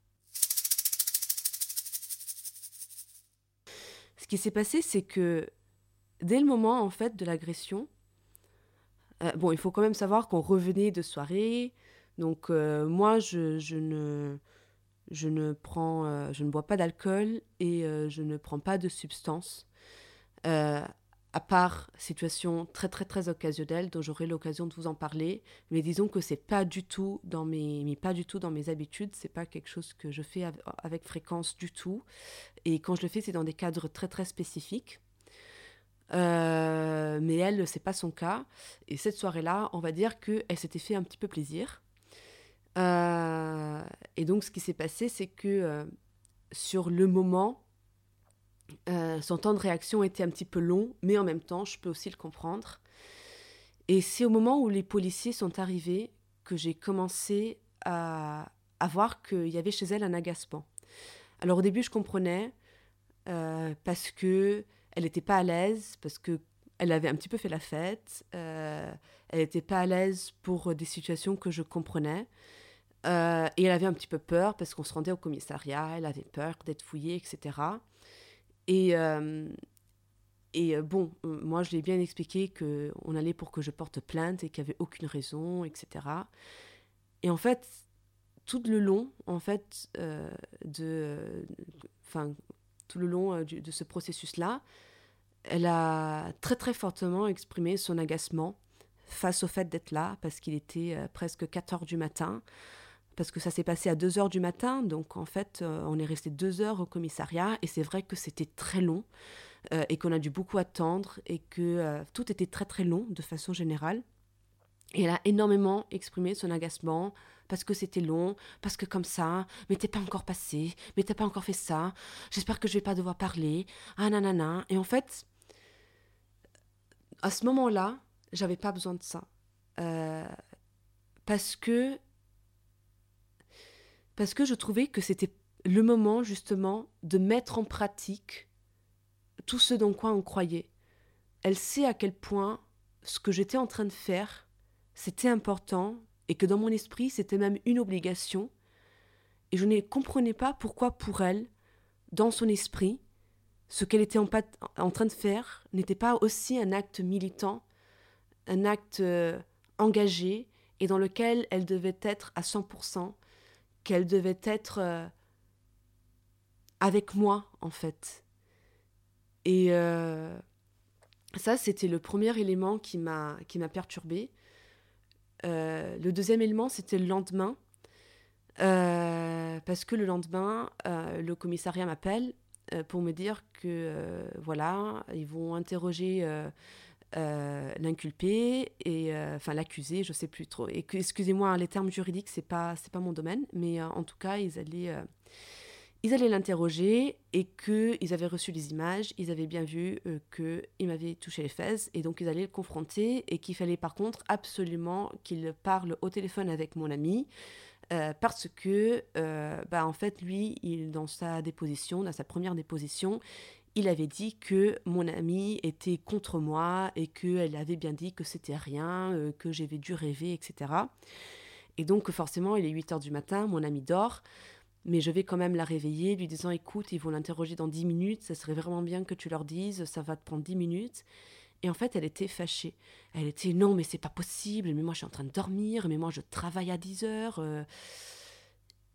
Ce qui s'est passé, c'est que dès le moment en fait de l'agression, euh, bon, il faut quand même savoir qu'on revenait de soirée, donc moi je, ne je ne prends, je ne bois pas d'alcool et je ne prends pas de substances à part situation très très très occasionnelle dont j'aurai l'occasion de vous en parler, mais disons que c'est pas du tout dans mes mais pas du tout dans mes habitudes, c'est pas quelque chose que je fais avec fréquence du tout, et quand je le fais c'est dans des cadres très très spécifiques. Euh, mais elle, c'est pas son cas. Et cette soirée-là, on va dire qu'elle s'était fait un petit peu plaisir. Euh, et donc, ce qui s'est passé, c'est que euh, sur le moment, euh, son temps de réaction était un petit peu long, mais en même temps, je peux aussi le comprendre. Et c'est au moment où les policiers sont arrivés que j'ai commencé à, voir qu'il y avait chez elle un agacement. Alors au début, je comprenais euh, parce que elle n'était pas à l'aise, parce que elle avait un petit peu fait la fête, euh, elle n'était pas à l'aise pour des situations que je comprenais. et elle avait un petit peu peur parce qu'on se rendait au commissariat, elle avait peur d'être fouillée, etc. Et, euh, et euh, bon, euh, moi, je l'ai bien expliqué qu'on allait pour que je porte plainte et qu'il n'y avait aucune raison, etc. Et en fait, tout le long, en fait, de, enfin, tout le long de ce processus-là, elle a très très fortement exprimé son agacement face au fait d'être là, parce qu'il était presque 4 heures du matin, parce que ça s'est passé à 2 heures du matin, donc en fait euh, on est resté 2 heures au commissariat, et c'est vrai que c'était très long, euh, et qu'on a dû beaucoup attendre, et que tout était très très long de façon générale. Et elle a énormément exprimé son agacement parce que c'était long, parce que comme ça, mais t'es pas encore passé, mais t'as pas encore fait ça, j'espère que je vais pas devoir parler, ah nanana. Et en fait, à ce moment-là, j'avais pas besoin de ça. Euh, parce que parce que je trouvais que c'était le moment justement de mettre en pratique tout ce dans quoi on croyait. Elle sait à quel point ce que j'étais en train de faire, c'était important et que dans mon esprit, c'était même une obligation. Et je ne comprenais pas pourquoi pour elle, dans son esprit, ce qu'elle était en, en, train de faire n'était pas aussi un acte militant un acte euh, engagé et dans lequel elle devait être à 100%, qu'elle devait être euh, avec moi en fait. Et euh, ça, c'était le premier élément qui m'a qui m'a perturbé. le deuxième élément, c'était le lendemain, parce que le lendemain, le commissariat m'appelle pour me dire que voilà, ils vont interroger euh, l'inculpé et euh, enfin l'accusé, je sais plus trop. Et excusez-moi, les termes juridiques c'est pas c'est pas mon domaine, mais euh, en tout cas ils allaient ils allaient l'interroger et que ils avaient reçu les images, ils avaient bien vu que il m'avait touché les fesses et donc ils allaient le confronter et qu'il fallait par contre absolument qu'il parle au téléphone avec mon ami. parce que, bah, en fait, lui, il, dans sa déposition, dans sa première déposition, il avait dit que mon amie était contre moi et qu'elle avait bien dit que c'était rien, euh, que j'avais dû rêver, etc. Et donc forcément, il est 8 heures du matin, mon amie dort, mais je vais quand même la réveiller, lui disant écoute, ils vont l'interroger dans 10 minutes, ça serait vraiment bien que tu leur dises, ça va te prendre 10 minutes. Et en fait, elle était fâchée. Elle était non, mais c'est pas possible, mais moi je suis en train de dormir, mais moi je travaille à 10 heures. Euh.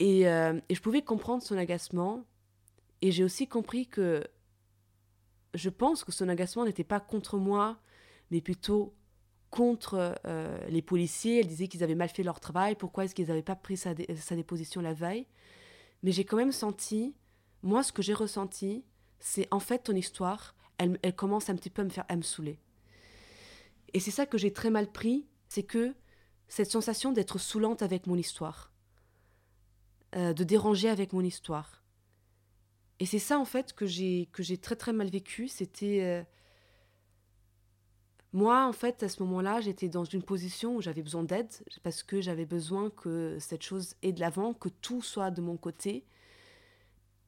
Euh, et je pouvais comprendre son agacement. Et j'ai aussi compris que je pense que son agacement n'était pas contre moi, mais plutôt contre euh, les policiers. Elle disait qu'ils avaient mal fait leur travail, pourquoi est-ce qu'ils n'avaient pas pris sa, déposition la veille? Mais j'ai quand même senti, moi ce que j'ai ressenti, c'est en fait ton histoire, elle, commence un petit peu à me faire à me saouler. Et c'est ça que j'ai très mal pris, c'est que cette sensation d'être saoulante avec mon histoire, euh, de déranger avec mon histoire. Et c'est ça en fait que j'ai très très mal vécu. C'était euh, moi en fait à ce moment-là, j'étais dans une position où j'avais besoin d'aide parce que j'avais besoin que cette chose ait de l'avant, que tout soit de mon côté.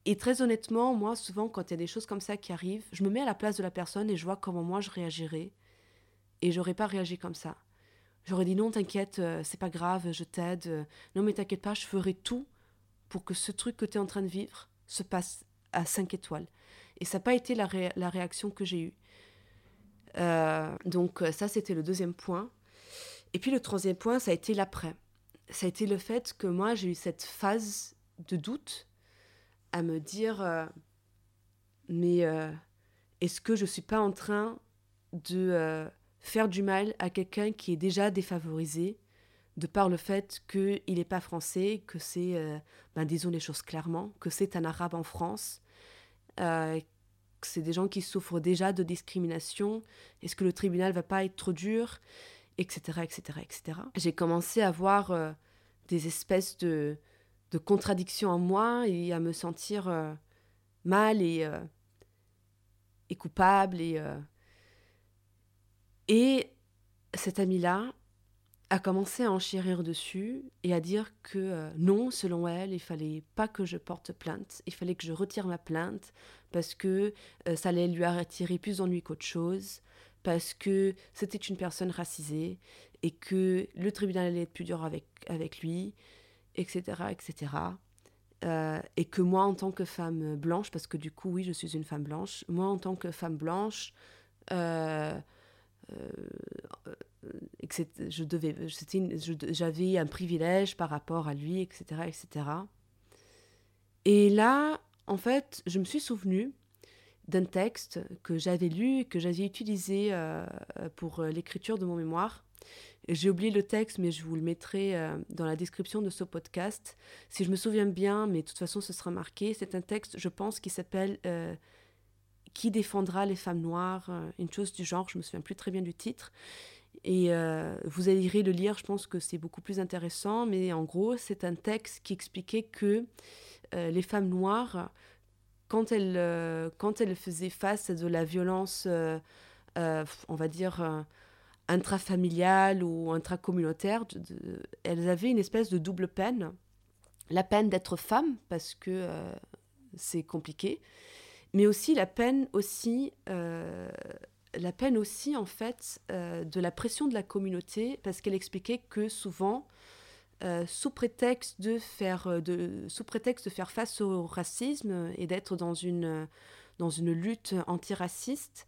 Et très honnêtement, moi souvent quand il y a des choses comme ça qui arrivent, je me mets à la place de la personne et je vois comment moi je réagirais. Et j'aurais pas réagi comme ça. J'aurais dit non, t'inquiète, euh, c'est pas grave, je t'aide. Non mais t'inquiète pas, je ferai tout pour que ce truc que tu es en train de vivre se passe à 5 étoiles. Et ça n'a pas été la, la réaction que j'ai eue. Euh, donc euh, ça, c'était le deuxième point. Et puis le troisième point, ça a été l'après. Ça a été le fait que moi, j'ai eu cette phase de doute à me dire, euh, mais est-ce que je ne suis pas en train de faire du mal à quelqu'un qui est déjà défavorisé de par le fait qu'il n'est pas français, que c'est, ben, disons les choses clairement, que c'est un arabe en France, euh, c'est des gens qui souffrent déjà de discrimination. Est-ce que le tribunal va pas être trop dur Etc. etc., etc. J'ai commencé à voir euh, des espèces de, de, contradictions en moi et à me sentir euh, mal et, et coupable. Et, et cette amie-là, a commencé à enchérir dessus et à dire que euh, non, selon elle, il fallait pas que je porte plainte, il fallait que je retire ma plainte parce que euh, ça allait lui attirer plus d'ennuis qu'autre chose, parce que c'était une personne racisée et que le tribunal allait être plus dur avec, avec lui, etc., etc. Euh, et que moi, en tant que femme blanche, parce que du coup, oui, je suis une femme blanche, moi, en tant que femme blanche, et que je devais, j'avais un privilège par rapport à lui, etc., etc. Et là, en fait, je me suis souvenu d'un texte que j'avais lu et que j'avais utilisé euh, pour l'écriture de mon mémoire. J'ai oublié le texte, mais je vous le mettrai dans la description de ce podcast. Si je me souviens bien, mais de toute façon ce sera marqué, c'est un texte, je pense, qui s'appelle Qui défendra les femmes noires Une chose du genre, je me souviens plus très bien du titre. Et euh, vous irez le lire, je pense que c'est beaucoup plus intéressant, mais en gros, c'est un texte qui expliquait que euh, les femmes noires, quand elles, euh, quand elles faisaient face à de la violence, on va dire, intrafamiliale ou intracommunautaire, elles avaient une espèce de double peine. La peine d'être femme, parce que c'est compliqué, mais aussi la peine aussi la peine aussi, en fait, euh, de la pression de la communauté, parce qu'elle expliquait que souvent, euh, sous, prétexte de faire, euh, sous prétexte de faire face au racisme et d'être dans une, dans une lutte antiraciste,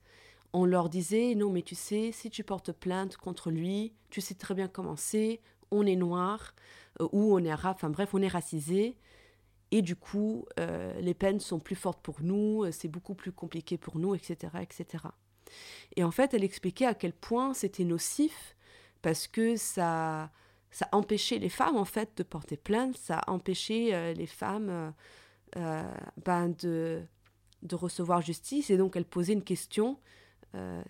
on leur disait non mais tu sais si tu portes plainte contre lui tu sais très bien comment c'est on est noir ou on est enfin bref on est racisé et du coup les peines sont plus fortes pour nous c'est beaucoup plus compliqué pour nous etc etc et en fait, elle expliquait à quel point c'était nocif parce que ça, ça empêchait les femmes en fait de porter plainte, ça empêchait euh, les femmes euh, euh, ben de, de recevoir justice. Et donc elle posait une question,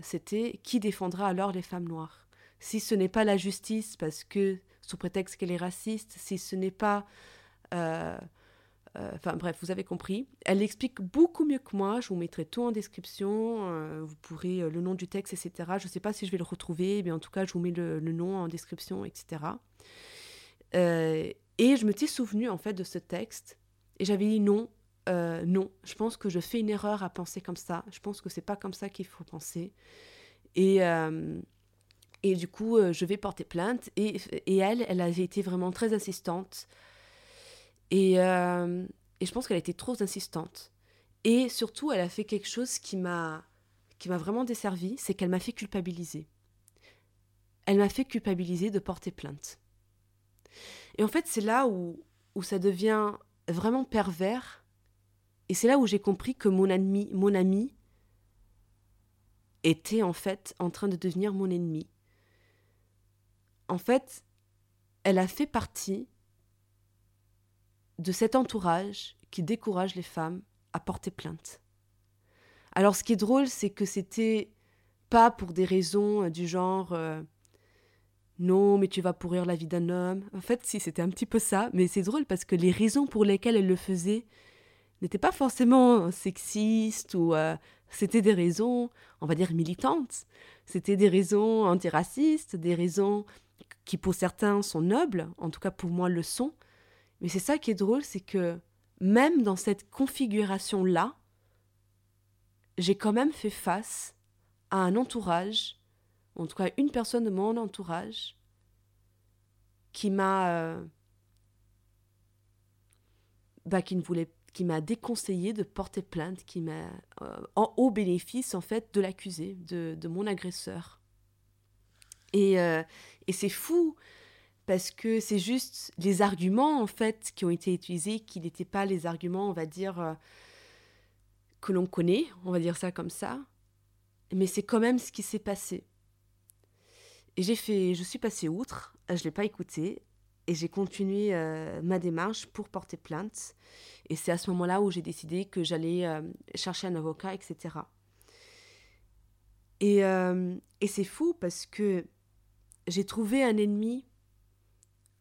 c'était qui défendra alors les femmes noires? Si ce n'est pas la justice parce que sous prétexte qu'elle est raciste, si ce n'est pas euh, enfin bref, vous avez compris. Elle l'explique beaucoup mieux que moi. Je vous mettrai tout en description. Euh, vous pourrez euh, le nom du texte, etc. Je ne sais pas si je vais le retrouver, mais en tout cas, je vous mets le, nom en description, etc. et je me suis souvenu en fait de ce texte. Et j'avais dit non, non. Je pense que je fais une erreur à penser comme ça. Je pense que c'est pas comme ça qu'il faut penser. Et et du coup, je vais porter plainte. Et, et elle, elle avait été vraiment très insistante. Euh, et, je pense qu'elle a été trop insistante. Et surtout, elle a fait quelque chose qui m'a qui m'a vraiment desservi, c'est qu'elle m'a fait culpabiliser. Elle m'a fait culpabiliser de porter plainte. Et en fait, c'est là où, où ça devient vraiment pervers. Et c'est là où j'ai compris que mon ami, mon ami était en fait en train de devenir mon ennemi. En fait, elle a fait partie de cet entourage qui décourage les femmes à porter plainte. Alors ce qui est drôle, c'est que c'était pas pour des raisons euh, du genre euh, non, mais tu vas pourrir la vie d'un homme. En fait, si, c'était un petit peu ça, mais c'est drôle parce que les raisons pour lesquelles elle le faisait n'étaient pas forcément sexistes ou euh, c'était des raisons, on va dire, militantes. C'était des raisons antiracistes, des raisons qui pour certains sont nobles, en tout cas pour moi le sont, mais c'est ça qui est drôle, c'est que même dans cette configuration-là, j'ai quand même fait face à un entourage, en tout cas une personne de mon entourage, qui m'a euh, bah, qui m'a déconseillé de porter plainte, qui m'a euh, en haut bénéfice en fait de l'accusé, de, mon agresseur. Et, euh, et c'est fou parce que c'est juste les arguments en fait qui ont été utilisés qui n'étaient pas les arguments on va dire euh, que l'on connaît on va dire ça comme ça. Mais c'est quand même ce qui s'est passé. Et j'ai fait je suis passée outre je l'ai pas écouté et j'ai continué euh, ma démarche pour porter plainte. Et c'est à ce moment-là où j'ai décidé que j'allais euh, chercher un avocat etc et, et c'est fou parce que j'ai trouvé un ennemi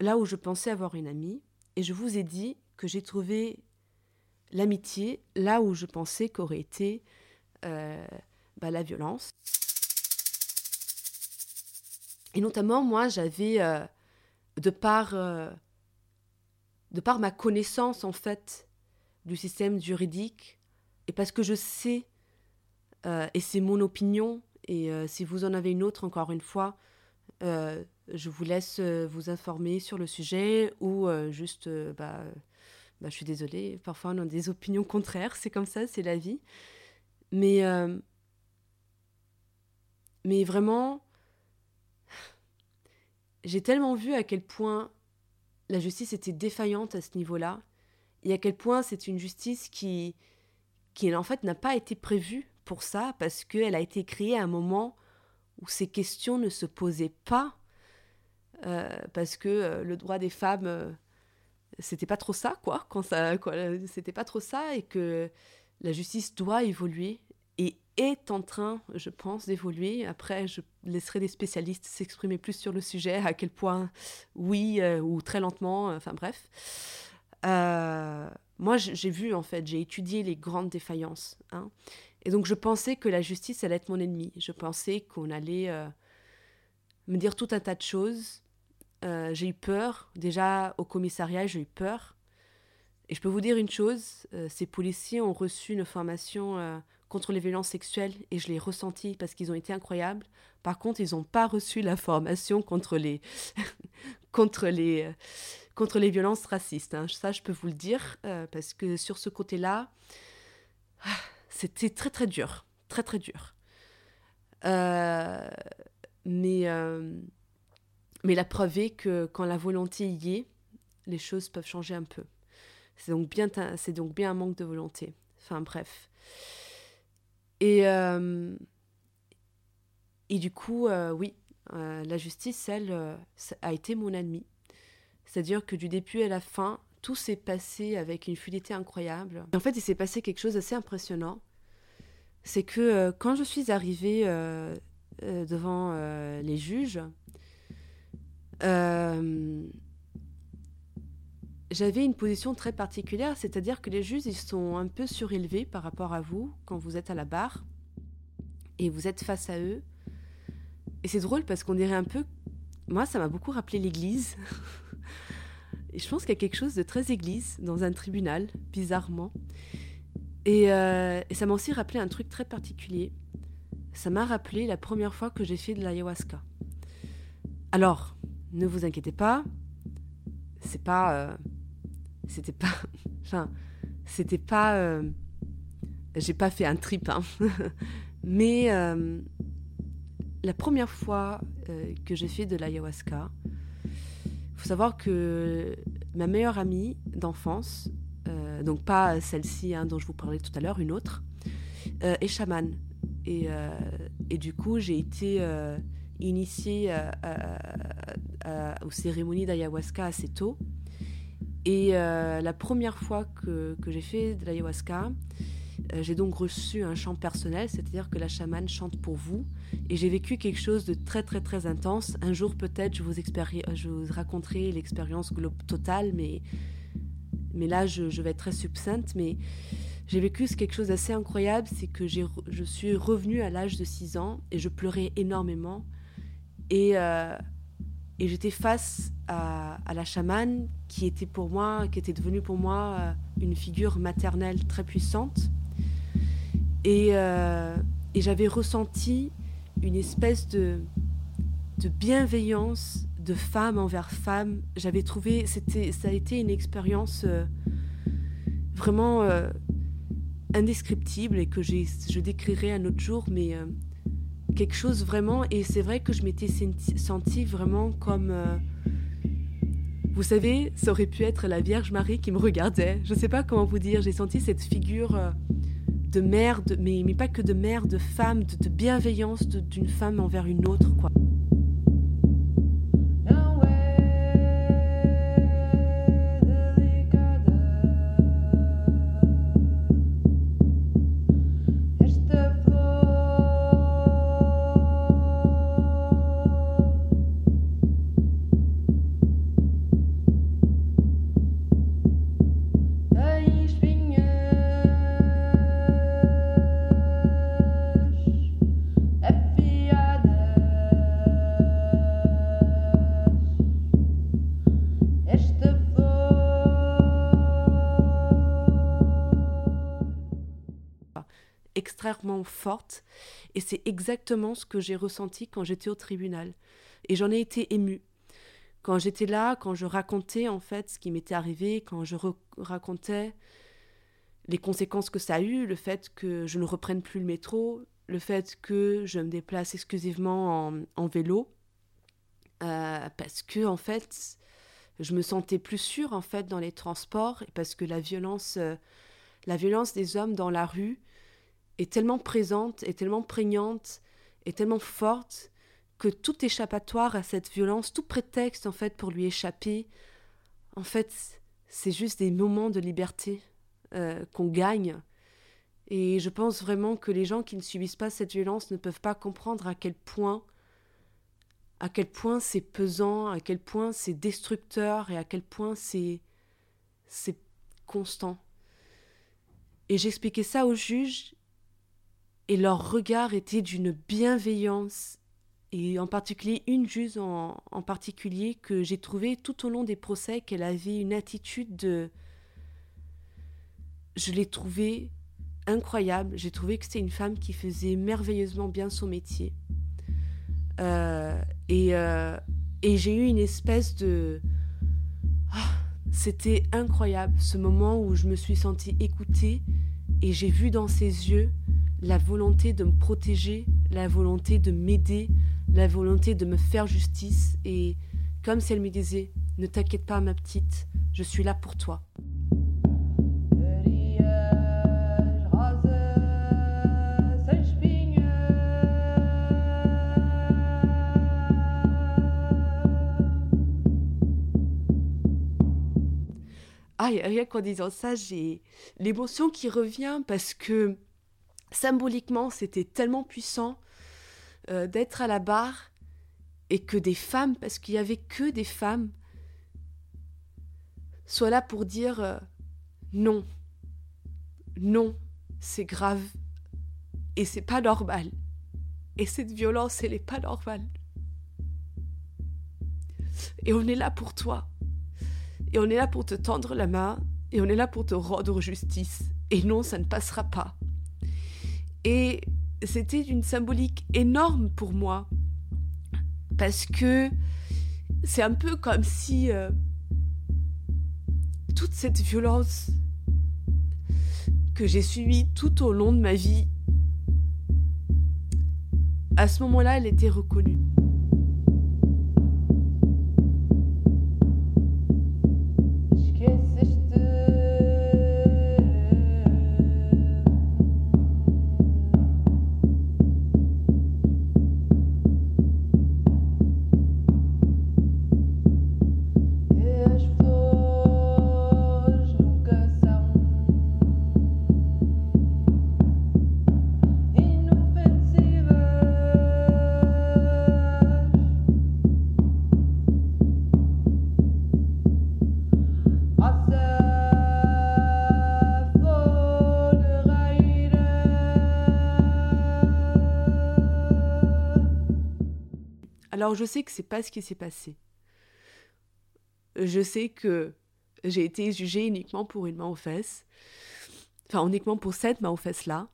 là où je pensais avoir une amie, et je vous ai dit que j'ai trouvé l'amitié là où je pensais qu'aurait été euh, bah, la violence. Et notamment, moi, j'avais, euh, de, par, euh, de par ma connaissance, en fait, du système juridique, et parce que je sais, et c'est mon opinion, et si vous en avez une autre, encore une fois, je vous laisse euh, vous informer sur le sujet ou euh, juste, euh, bah, bah, je suis désolée, parfois on a des opinions contraires, c'est comme ça, c'est la vie. Mais, mais vraiment, j'ai tellement vu à quel point la justice était défaillante à ce niveau-là et à quel point c'est une justice qui, qui en fait n'a pas été prévue pour ça, parce qu'elle a été créée à un moment où ces questions ne se posaient pas, parce que euh, le droit des femmes, euh, c'était pas trop ça, quoi, quand ça, quoi, c'était pas trop ça, et que la justice doit évoluer et est en train, je pense, d'évoluer. Après, je laisserai des spécialistes s'exprimer plus sur le sujet, à quel point oui ou très lentement, enfin bref. moi, j'ai vu, en fait, j'ai étudié les grandes défaillances. Hein, et donc je pensais que la justice allait être mon ennemi. Je pensais qu'on allait euh, me dire tout un tas de choses. Euh, j'ai eu peur. Déjà au commissariat, j'ai eu peur. Et je peux vous dire une chose, euh, ces policiers ont reçu une formation contre les violences sexuelles et je l'ai ressenti parce qu'ils ont été incroyables. Par contre, ils n'ont pas reçu la formation contre les, contre les, contre les violences racistes. Hein. Ça, je peux vous le dire parce que sur ce côté-là, c'était très très dur, très très dur. Euh, mais, euh, mais la preuve est que quand la volonté y est, les choses peuvent changer un peu. C'est donc bien, un manque de volonté. Enfin bref. Et, euh, du coup, oui, la justice, elle, a été mon ennemie. C'est-à-dire que du début à la fin, tout s'est passé avec une fluidité incroyable. En fait, il s'est passé quelque chose d'assez impressionnant. C'est que euh, quand je suis arrivée euh, euh, devant les juges, j'avais une position très particulière, c'est-à-dire que les juges, ils sont un peu surélevés par rapport à vous quand vous êtes à la barre et vous êtes face à eux. Et c'est drôle parce qu'on dirait un peu... Moi, ça m'a beaucoup rappelé l'Église. Et je pense qu'il y a quelque chose de très église dans un tribunal, bizarrement. Et, euh, ça m'a aussi rappelé un truc très particulier. Ça m'a rappelé la première fois que j'ai fait de l'ayahuasca. Alors, ne vous inquiétez pas, c'est pas. Euh, c'était pas. Enfin, c'était pas. Euh, j'ai pas fait un trip, hein. Mais la première fois que j'ai fait de l'ayahuasca, faut savoir que ma meilleure amie d'enfance, euh, donc pas celle-ci hein, dont je vous parlais tout à l'heure, une autre, euh, est chamane. Et, euh, et, du coup, j'ai été initiée aux cérémonies d'ayahuasca assez tôt. Et la première fois que, j'ai fait de l'ayahuasca, euh, j'ai donc reçu un chant personnel, c'est-à-dire que la chamane chante pour vous. Et j'ai vécu quelque chose de très très très intense. Un jour peut-être je vous, raconterai l'expérience totale, mais, là je, vais être très succincte. Mais j'ai vécu quelque chose d'assez incroyable, c'est que je suis revenue à l'âge de 6 ans et je pleurais énormément. Et, euh, et j'étais face à, la chamane qui était pour moi, qui était devenue pour moi euh, une figure maternelle très puissante. Euh, et, j'avais ressenti une espèce de, bienveillance de femme envers femme. J'avais trouvé, c'était, ça a été une expérience euh, vraiment euh, indescriptible et que je décrirai un autre jour, mais quelque chose vraiment. Et c'est vrai que je m'étais sentie vraiment comme. vous savez, ça aurait pu être la Vierge Marie qui me regardait. Je ne sais pas comment vous dire. J'ai senti cette figure de mère, mais, pas que de mère, de femme, de bienveillance d'une femme envers une autre, quoi. Extrêmement forte. Et c'est exactement ce que j'ai ressenti quand j'étais au tribunal. Et j'en ai été émue. Quand j'étais là, quand je racontais en fait ce qui m'était arrivé, quand je racontais les conséquences que ça a eu, le fait que je ne reprenne plus le métro, le fait que je me déplace exclusivement en, vélo, euh, parce que en fait, je me sentais plus sûre en fait dans les transports, parce que la violence, euh, la violence des hommes dans la rue est tellement présente, est tellement prégnante, est tellement forte que tout échappatoire à cette violence, tout prétexte en fait pour lui échapper, en fait, c'est juste des moments de liberté euh, qu'on gagne. Et je pense vraiment que les gens qui ne subissent pas cette violence ne peuvent pas comprendre à quel point à quel point c'est pesant, à quel point c'est destructeur et à quel point c'est c'est constant. Et j'expliquais ça aux juges et leur regard était d'une bienveillance et en particulier une juge en, particulier que j'ai trouvé tout au long des procès qu'elle avait une attitude de je l'ai trouvée incroyable, j'ai trouvé que c'était une femme qui faisait merveilleusement bien son métier. Euh, et, euh, et j'ai eu une espèce de... Ah, c'était incroyable ce moment où je me suis sentie écoutée et j'ai vu dans ses yeux la volonté de me protéger, la volonté de m'aider, la volonté de me faire justice. Et comme si elle me disait, ne t'inquiète pas ma petite, je suis là pour toi. Ah, rien qu'en disant ça, j'ai l'émotion qui revient parce que symboliquement, c'était tellement puissant euh, d'être à la barre et que des femmes, parce qu'il y avait que des femmes, soient là pour dire euh, non, non, c'est grave et c'est pas normal. Et cette violence, elle est pas normale. Et on est là pour toi. Et on est là pour te tendre la main. Et on est là pour te rendre justice. Et non, ça ne passera pas. Et c'était une symbolique énorme pour moi. Parce que c'est un peu comme si euh, toute cette violence que j'ai subie tout au long de ma vie, à ce moment-là, elle était reconnue. Alors je sais que c'est pas ce qui s'est passé. Je sais que j'ai été jugée uniquement pour une main aux fesses. Enfin, uniquement pour cette main aux fesses-là.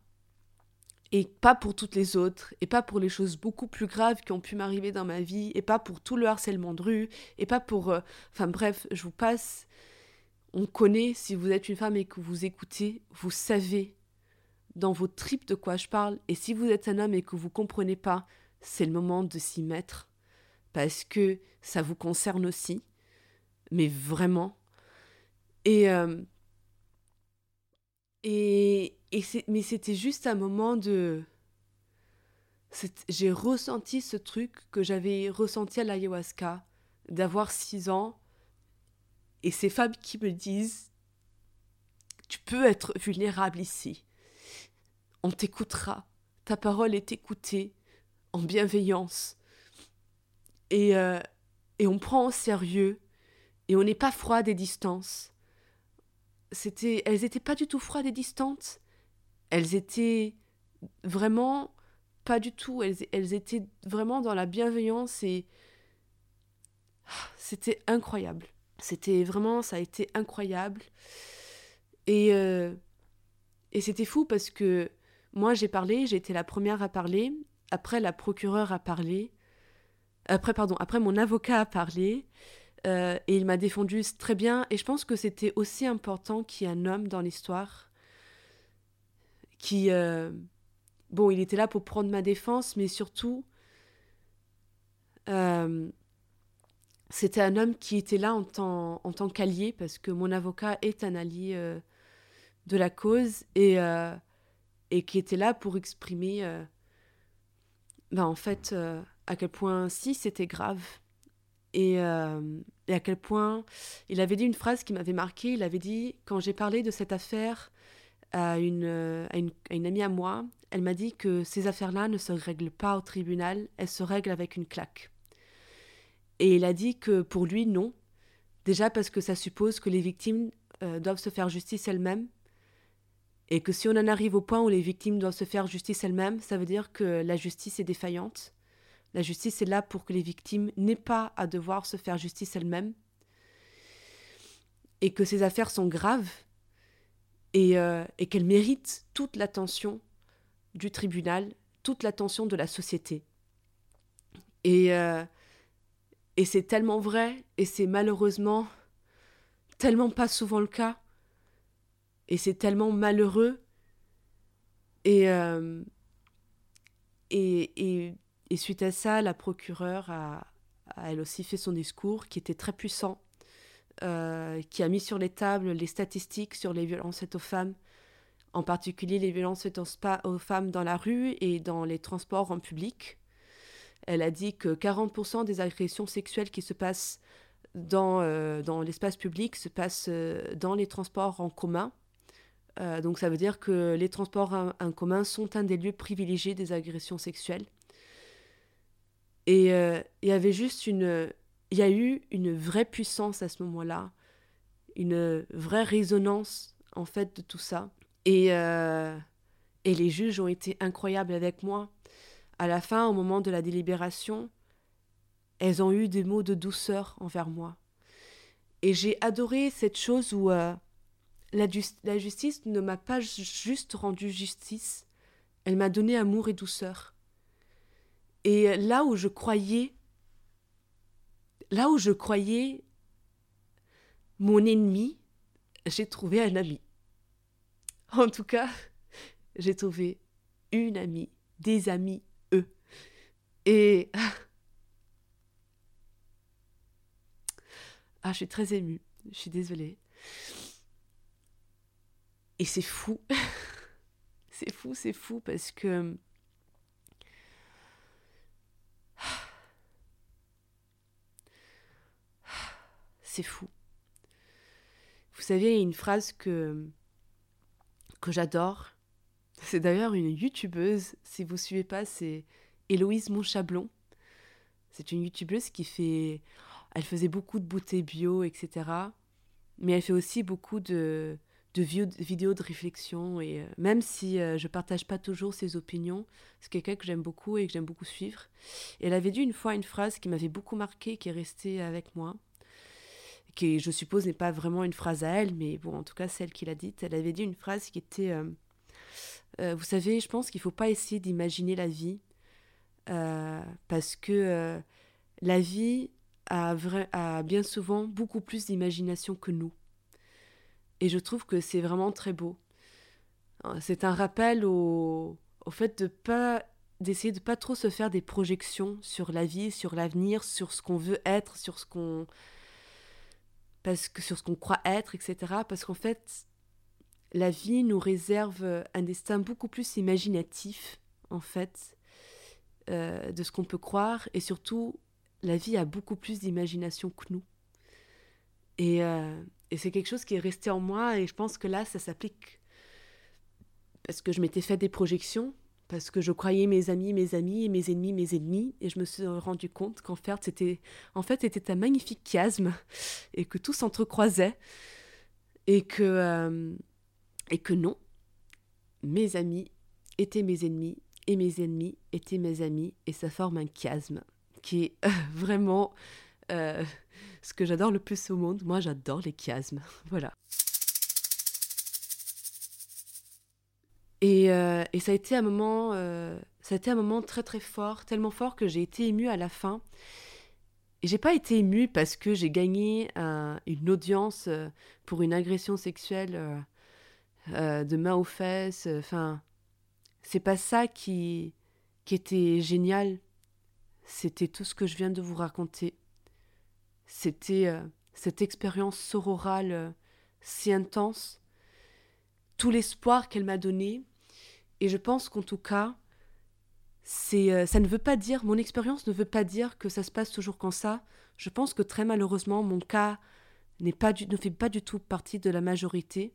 Et pas pour toutes les autres. Et pas pour les choses beaucoup plus graves qui ont pu m'arriver dans ma vie. Et pas pour tout le harcèlement de rue. Et pas pour... Euh, enfin bref, je vous passe... On connaît, si vous êtes une femme et que vous écoutez, vous savez dans vos tripes de quoi je parle. Et si vous êtes un homme et que vous comprenez pas, c'est le moment de s'y mettre parce que ça vous concerne aussi, mais vraiment. Et, euh, et, mais c'était juste un moment de... J'ai ressenti ce truc que j'avais ressenti à l'ayahuasca, d'avoir six ans, et ces femmes qui me disent, tu peux être vulnérable ici, on t'écoutera, ta parole est écoutée en bienveillance, et, euh, et on prend au sérieux et on n'est pas froide et distance. C'était, elles étaient pas du tout froides et distantes. Elles étaient vraiment pas du tout. Elles, elles étaient vraiment dans la bienveillance et c'était incroyable. C'était vraiment, ça a été incroyable. Et, euh, et c'était fou parce que moi j'ai parlé, j'ai été la première à parler. Après, la procureure a parlé. Après, pardon, après mon avocat a parlé euh, et il m'a défendu très bien. Et je pense que c'était aussi important qu'il y ait un homme dans l'histoire qui, euh, bon, il était là pour prendre ma défense, mais surtout, euh, c'était un homme qui était là en tant, en tant qu'allié, parce que mon avocat est un allié de la cause et, et qui était là pour exprimer, ben, en fait, à quel point si c'était grave. Et, et, à quel point il avait dit une phrase qui m'avait marqué. Il avait dit quand j'ai parlé de cette affaire une, à une, à une amie à moi, elle m'a dit que ces affaires-là ne se règlent pas au tribunal, elles se règlent avec une claque. Et il a dit que pour lui, non. Déjà parce que ça suppose que les victimes doivent se faire justice elles-mêmes et que si on en arrive au point où les victimes doivent se faire justice elles-mêmes, ça veut dire que la justice est défaillante. La justice est là pour que les victimes n'aient pas à devoir se faire justice elles-mêmes. Et que ces affaires sont graves et, euh, qu'elles méritent toute l'attention du tribunal, toute l'attention de la société. Et, euh, et c'est tellement vrai, et c'est malheureusement tellement pas souvent le cas. Et c'est tellement malheureux. Et, euh, et, et, et, suite à ça, la procureure a, elle aussi fait son discours qui était très puissant, euh, qui a mis sur les tables les statistiques sur les violences faites aux femmes, en particulier les violences faites aux femmes dans la rue et dans les transports en public. Elle a dit que 40% des agressions sexuelles qui se passent dans, euh, l'espace public se passent euh, dans les transports en commun. Donc ça veut dire que les transports en, commun sont un des lieux privilégiés des agressions sexuelles. Et euh, il y avait juste une... Il y a eu une vraie puissance à ce moment-là, une vraie résonance en fait de tout ça. Et, euh, et les juges ont été incroyables avec moi. À la fin, au moment de la délibération, elles ont eu des mots de douceur envers moi. Et j'ai adoré cette chose où euh, la, la, justice ne m'a pas juste rendu justice, elle m'a donné amour et douceur. Et là où je croyais, là où je croyais mon ennemi, j'ai trouvé un ami. En tout cas, j'ai trouvé une amie, des amis, eux. Et... Ah, je suis très émue, je suis désolée. Et c'est fou. c'est fou, c'est fou parce que. C'est fou. Vous savez, il y a une phrase que, que j'adore. C'est d'ailleurs une youtubeuse. Si vous ne suivez pas, c'est Héloïse Monchablon. C'est une youtubeuse qui fait. Elle faisait beaucoup de bouteilles bio, etc. Mais elle fait aussi beaucoup de, de vidéos de réflexion et euh, même si euh, je partage pas toujours ses opinions, c'est quelqu'un que j'aime beaucoup et que j'aime beaucoup suivre. Et elle avait dit une fois une phrase qui m'avait beaucoup marqué, qui est restée avec moi, qui je suppose n'est pas vraiment une phrase à elle, mais bon en tout cas celle qu'il a dite, elle avait dit une phrase qui était, euh, euh, vous savez, je pense qu'il faut pas essayer d'imaginer la vie euh, parce que la vie a, a bien souvent beaucoup plus d'imagination que nous. Et je trouve que c'est vraiment très beau. C'est un rappel au, au fait de pas d'essayer de pas trop se faire des projections sur la vie, sur l'avenir, sur ce qu'on veut être, sur ce qu'on parce que sur ce qu'on croit être, etc. Parce qu'en fait, la vie nous réserve un destin beaucoup plus imaginatif, en fait, euh, de ce qu'on peut croire, et surtout, la vie a beaucoup plus d'imagination que nous. Et, euh, et c'est quelque chose qui est resté en moi et je pense que là, ça s'applique. Parce que je m'étais fait des projections, parce que je croyais mes amis, mes amis, et mes ennemis, mes ennemis, et je me suis rendu compte qu'en fait, c'était en fait, un magnifique chiasme, et que tout s'entrecroisait, et que, euh, et que non, mes amis étaient mes ennemis, et mes ennemis étaient mes amis, et ça forme un chiasme qui est euh, vraiment euh, ce que j'adore le plus au monde. Moi, j'adore les chiasmes. voilà. Euh, et, ça a été un moment, euh, ça a été un moment très très fort, tellement fort que j'ai été émue à la fin. Et j'ai pas été émue parce que j'ai gagné un, une audience euh, pour une agression sexuelle de main aux fesses. Enfin, c'est pas ça qui, qui était génial. C'était tout ce que je viens de vous raconter. C'était cette expérience sororale si intense tout l'espoir qu'elle m'a donné. Et je pense qu'en tout cas, euh, ça ne veut pas dire, mon expérience ne veut pas dire que ça se passe toujours comme ça. Je pense que très malheureusement, mon cas ne fait pas du tout partie de la majorité.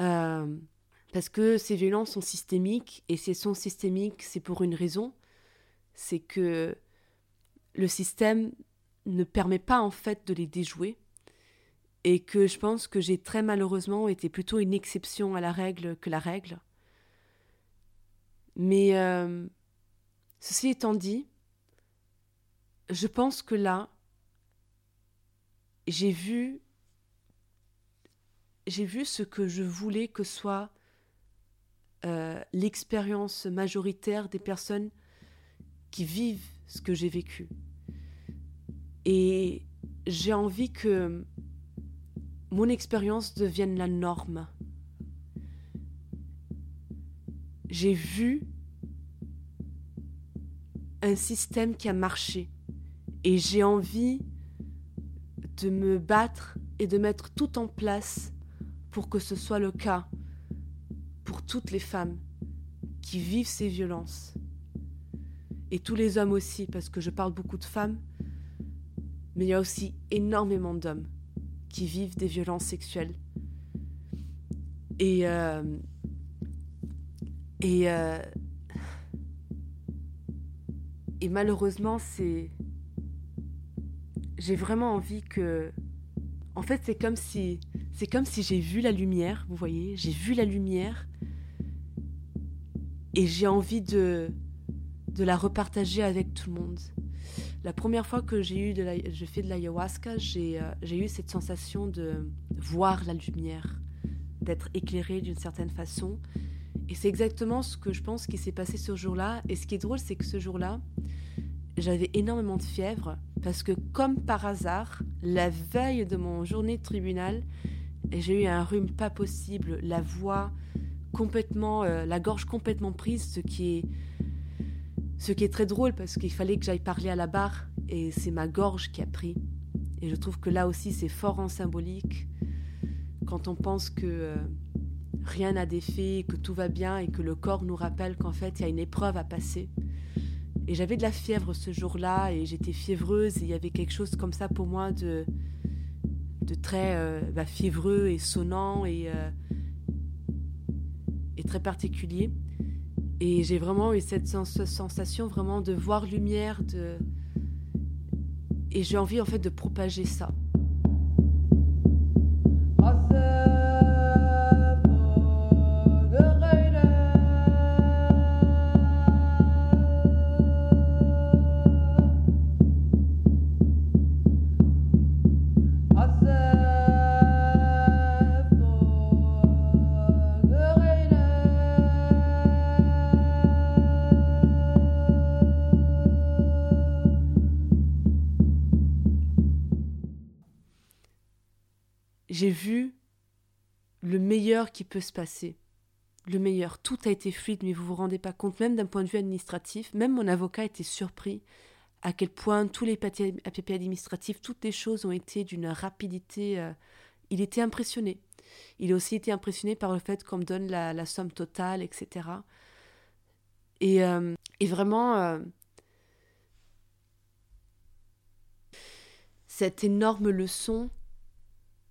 Euh, parce que ces violences sont systémiques, et si elles sont systémiques, c'est pour une raison. C'est que le système ne permet pas en fait de les déjouer et que je pense que j'ai très malheureusement été plutôt une exception à la règle que la règle. Mais euh, ceci étant dit, je pense que là, j'ai vu, ce que je voulais que soit euh, l'expérience majoritaire des personnes qui vivent ce que j'ai vécu. Et j'ai envie que mon expérience devienne la norme. J'ai vu un système qui a marché et j'ai envie de me battre et de mettre tout en place pour que ce soit le cas pour toutes les femmes qui vivent ces violences. Et tous les hommes aussi, parce que je parle beaucoup de femmes, mais il y a aussi énormément d'hommes qui vivent des violences sexuelles. Et, euh, euh, et malheureusement, c'est. J'ai vraiment envie que. En fait, c'est comme si. C'est comme si j'ai vu la lumière, vous voyez, j'ai vu la lumière et j'ai envie de, de la repartager avec tout le monde. La première fois que j'ai eu de la, je fais de l'ayahuasca, j'ai euh, j'ai eu cette sensation de voir la lumière, d'être éclairé d'une certaine façon. Et c'est exactement ce que je pense qui s'est passé ce jour-là. Et ce qui est drôle, c'est que ce jour-là, j'avais énormément de fièvre parce que, comme par hasard, la veille de mon journée de tribunal, j'ai eu un rhume pas possible, la voix complètement, euh, la gorge complètement prise, ce qui est ce qui est très drôle parce qu'il fallait que j'aille parler à la barre et c'est ma gorge qui a pris. Et je trouve que là aussi c'est fort en symbolique quand on pense que euh, rien n'a d'effet, que tout va bien et que le corps nous rappelle qu'en fait il y a une épreuve à passer. Et j'avais de la fièvre ce jour-là et j'étais fiévreuse et il y avait quelque chose comme ça pour moi de, de très euh, bah, fiévreux et sonnant et, euh, et très particulier. Et j'ai vraiment eu cette sensation vraiment de voir lumière, de... et j'ai envie en fait de propager ça. J'ai vu le meilleur qui peut se passer. Le meilleur. Tout a été fluide, mais vous vous rendez pas compte, même d'un point de vue administratif, même mon avocat était surpris à quel point tous les papiers, administratifs, toutes les choses ont été d'une rapidité. Euh, il était impressionné. Il a aussi été impressionné par le fait qu'on me donne la, somme totale, etc. Et, euh, et vraiment, euh, cette énorme leçon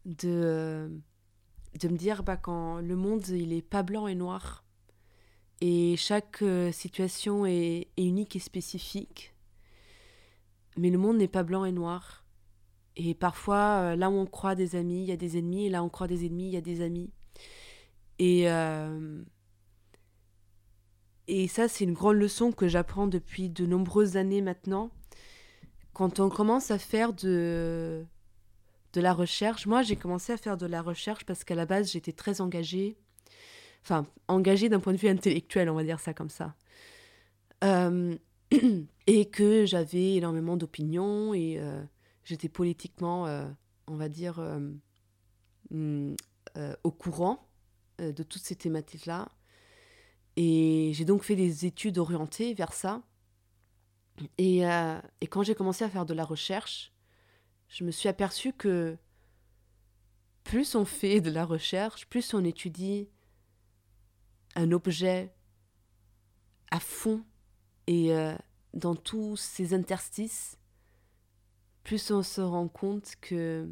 de, euh, de me dire bah, quand le monde il est pas blanc et noir et chaque euh, situation est, unique et spécifique mais le monde n'est pas blanc et noir. Et parfois euh, là où on croit des amis il y a des ennemis et là où on croit des ennemis il y a des amis. Et et ça c'est une grande leçon que j'apprends depuis de nombreuses années maintenant. Quand on commence à faire de de la recherche. Moi, j'ai commencé à faire de la recherche parce qu'à la base, j'étais très engagée. Enfin, engagée d'un point de vue intellectuel, on va dire ça comme ça. Euh, et que j'avais énormément d'opinions et euh, j'étais politiquement, euh, on va dire, mm, au courant de toutes ces thématiques-là. Et j'ai donc fait des études orientées vers ça. Et, et quand j'ai commencé à faire de la recherche, je me suis aperçue que plus on fait de la recherche, plus on étudie un objet à fond et euh, dans tous ces interstices, plus on se rend compte que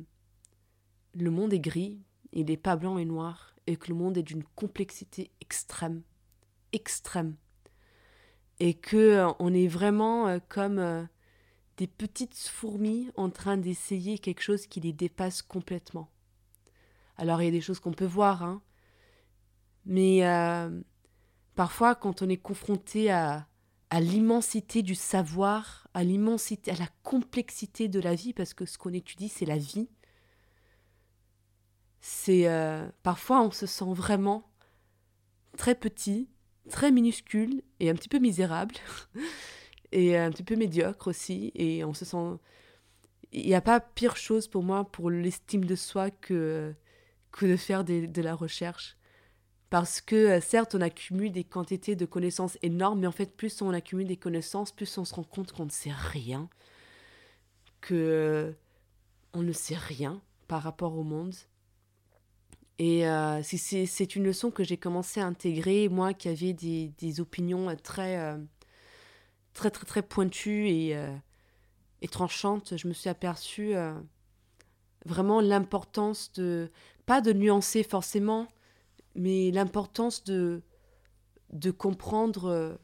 le monde est gris, il n'est pas blanc et noir, et que le monde est d'une complexité extrême, extrême, et que euh, on est vraiment euh, comme des petites fourmis en train d'essayer quelque chose qui les dépasse complètement. Alors il y a des choses qu'on peut voir, hein, mais euh, parfois quand on est confronté à, à l'immensité du savoir, à l'immensité, à la complexité de la vie, parce que ce qu'on étudie c'est la vie, c'est euh, parfois on se sent vraiment très petit, très minuscule et un petit peu misérable. et un petit peu médiocre aussi. Et on se sent. Il n'y a pas pire chose pour moi, pour l'estime de soi, que, que de faire de la recherche. Parce que euh, certes, on accumule des quantités de connaissances énormes, mais en fait, plus on accumule des connaissances, plus on se rend compte qu'on ne sait rien, que euh, on ne sait rien par rapport au monde. Et euh, c'est une leçon que j'ai commencé à intégrer, moi qui avais des, des opinions très, très très très pointue et, euh, et tranchante, je me suis aperçue euh, vraiment l'importance de, pas de nuancer forcément, mais l'importance de, de comprendre euh,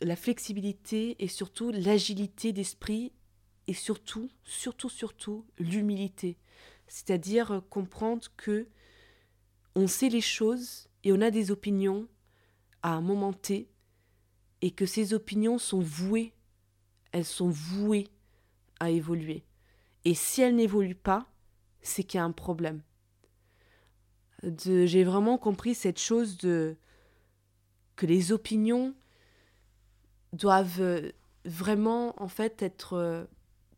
la flexibilité et surtout l'agilité d'esprit et surtout, surtout, surtout l'humilité. C'est-à-dire comprendre que on sait les choses et on a des opinions à un moment T et que ces opinions sont vouées, elles sont vouées à évoluer. Et si elles n'évoluent pas, c'est qu'il y a un problème. J'ai vraiment compris cette chose de que les opinions doivent euh, vraiment en fait être euh,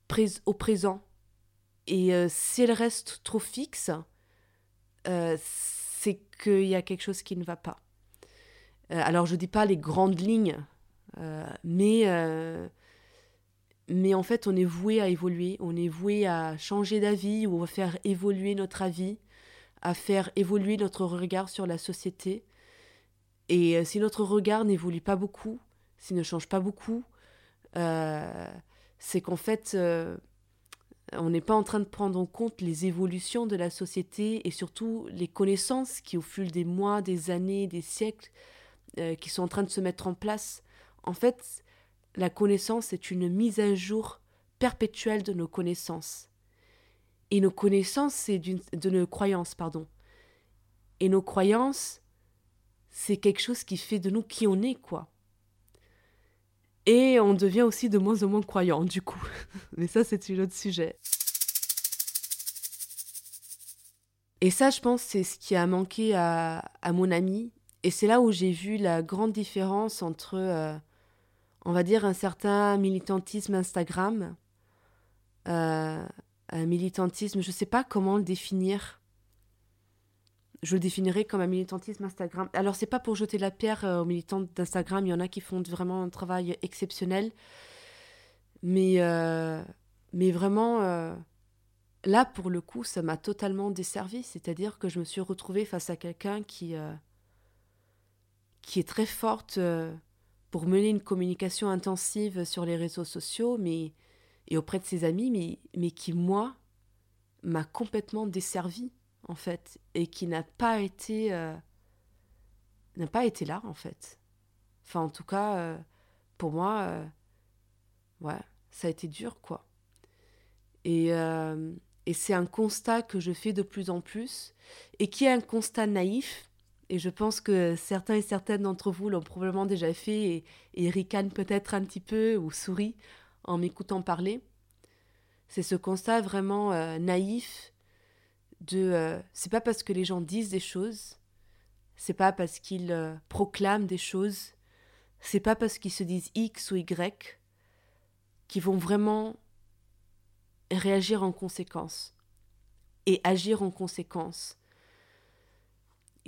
prises au présent. Et euh, si elles restent trop fixes, c'est qu'il y a quelque chose qui ne va pas. Euh, alors je ne dis pas les grandes lignes, euh, mais, euh, mais en fait on est voué à évoluer, on est voué à changer d'avis ou à faire évoluer notre avis, à faire évoluer notre regard sur la société. Et si notre regard n'évolue pas beaucoup, s'il ne change pas beaucoup, c'est qu'en fait, on n'est pas en train de prendre en compte les évolutions de la société et surtout les connaissances qui, au fil des mois, des années, des siècles, euh, qui sont en train de se mettre en place. En fait, la connaissance est une mise à jour perpétuelle de nos connaissances. Et nos connaissances, c'est de nos croyances, pardon. Et nos croyances, c'est quelque chose qui fait de nous qui on est, quoi. Et on devient aussi de moins en moins croyant, du coup. Mais ça, c'est un autre sujet. Et ça, je pense, c'est ce qui a manqué à, à mon ami et c'est là où j'ai vu la grande différence entre, euh, on va dire, un certain militantisme Instagram, euh, un militantisme, je ne sais pas comment le définir. Je le définirais comme un militantisme Instagram. Alors, c'est pas pour jeter la pierre euh, aux militants d'Instagram, il y en a qui font vraiment un travail exceptionnel. Mais, mais vraiment, là, pour le coup, ça m'a totalement desservi. C'est-à-dire que je me suis retrouvée face à quelqu'un qui qui est très forte euh, pour mener une communication intensive sur les réseaux sociaux mais, et auprès de ses amis, mais, mais qui, moi, m'a complètement desservi, en fait, et qui n'a pas été... Euh, n'a pas été là, en fait. Enfin, en tout cas, euh, pour moi, ouais, ça a été dur, quoi. Et, et c'est un constat que je fais de plus en plus, et qui est un constat naïf, et je pense que certains et certaines d'entre vous l'ont probablement déjà fait et, ricanent peut-être un petit peu ou sourient en m'écoutant parler. C'est ce constat vraiment euh, naïf de euh, c'est pas parce que les gens disent des choses, c'est pas parce qu'ils euh, proclament des choses, c'est pas parce qu'ils se disent X ou Y qu'ils vont vraiment réagir en conséquence et agir en conséquence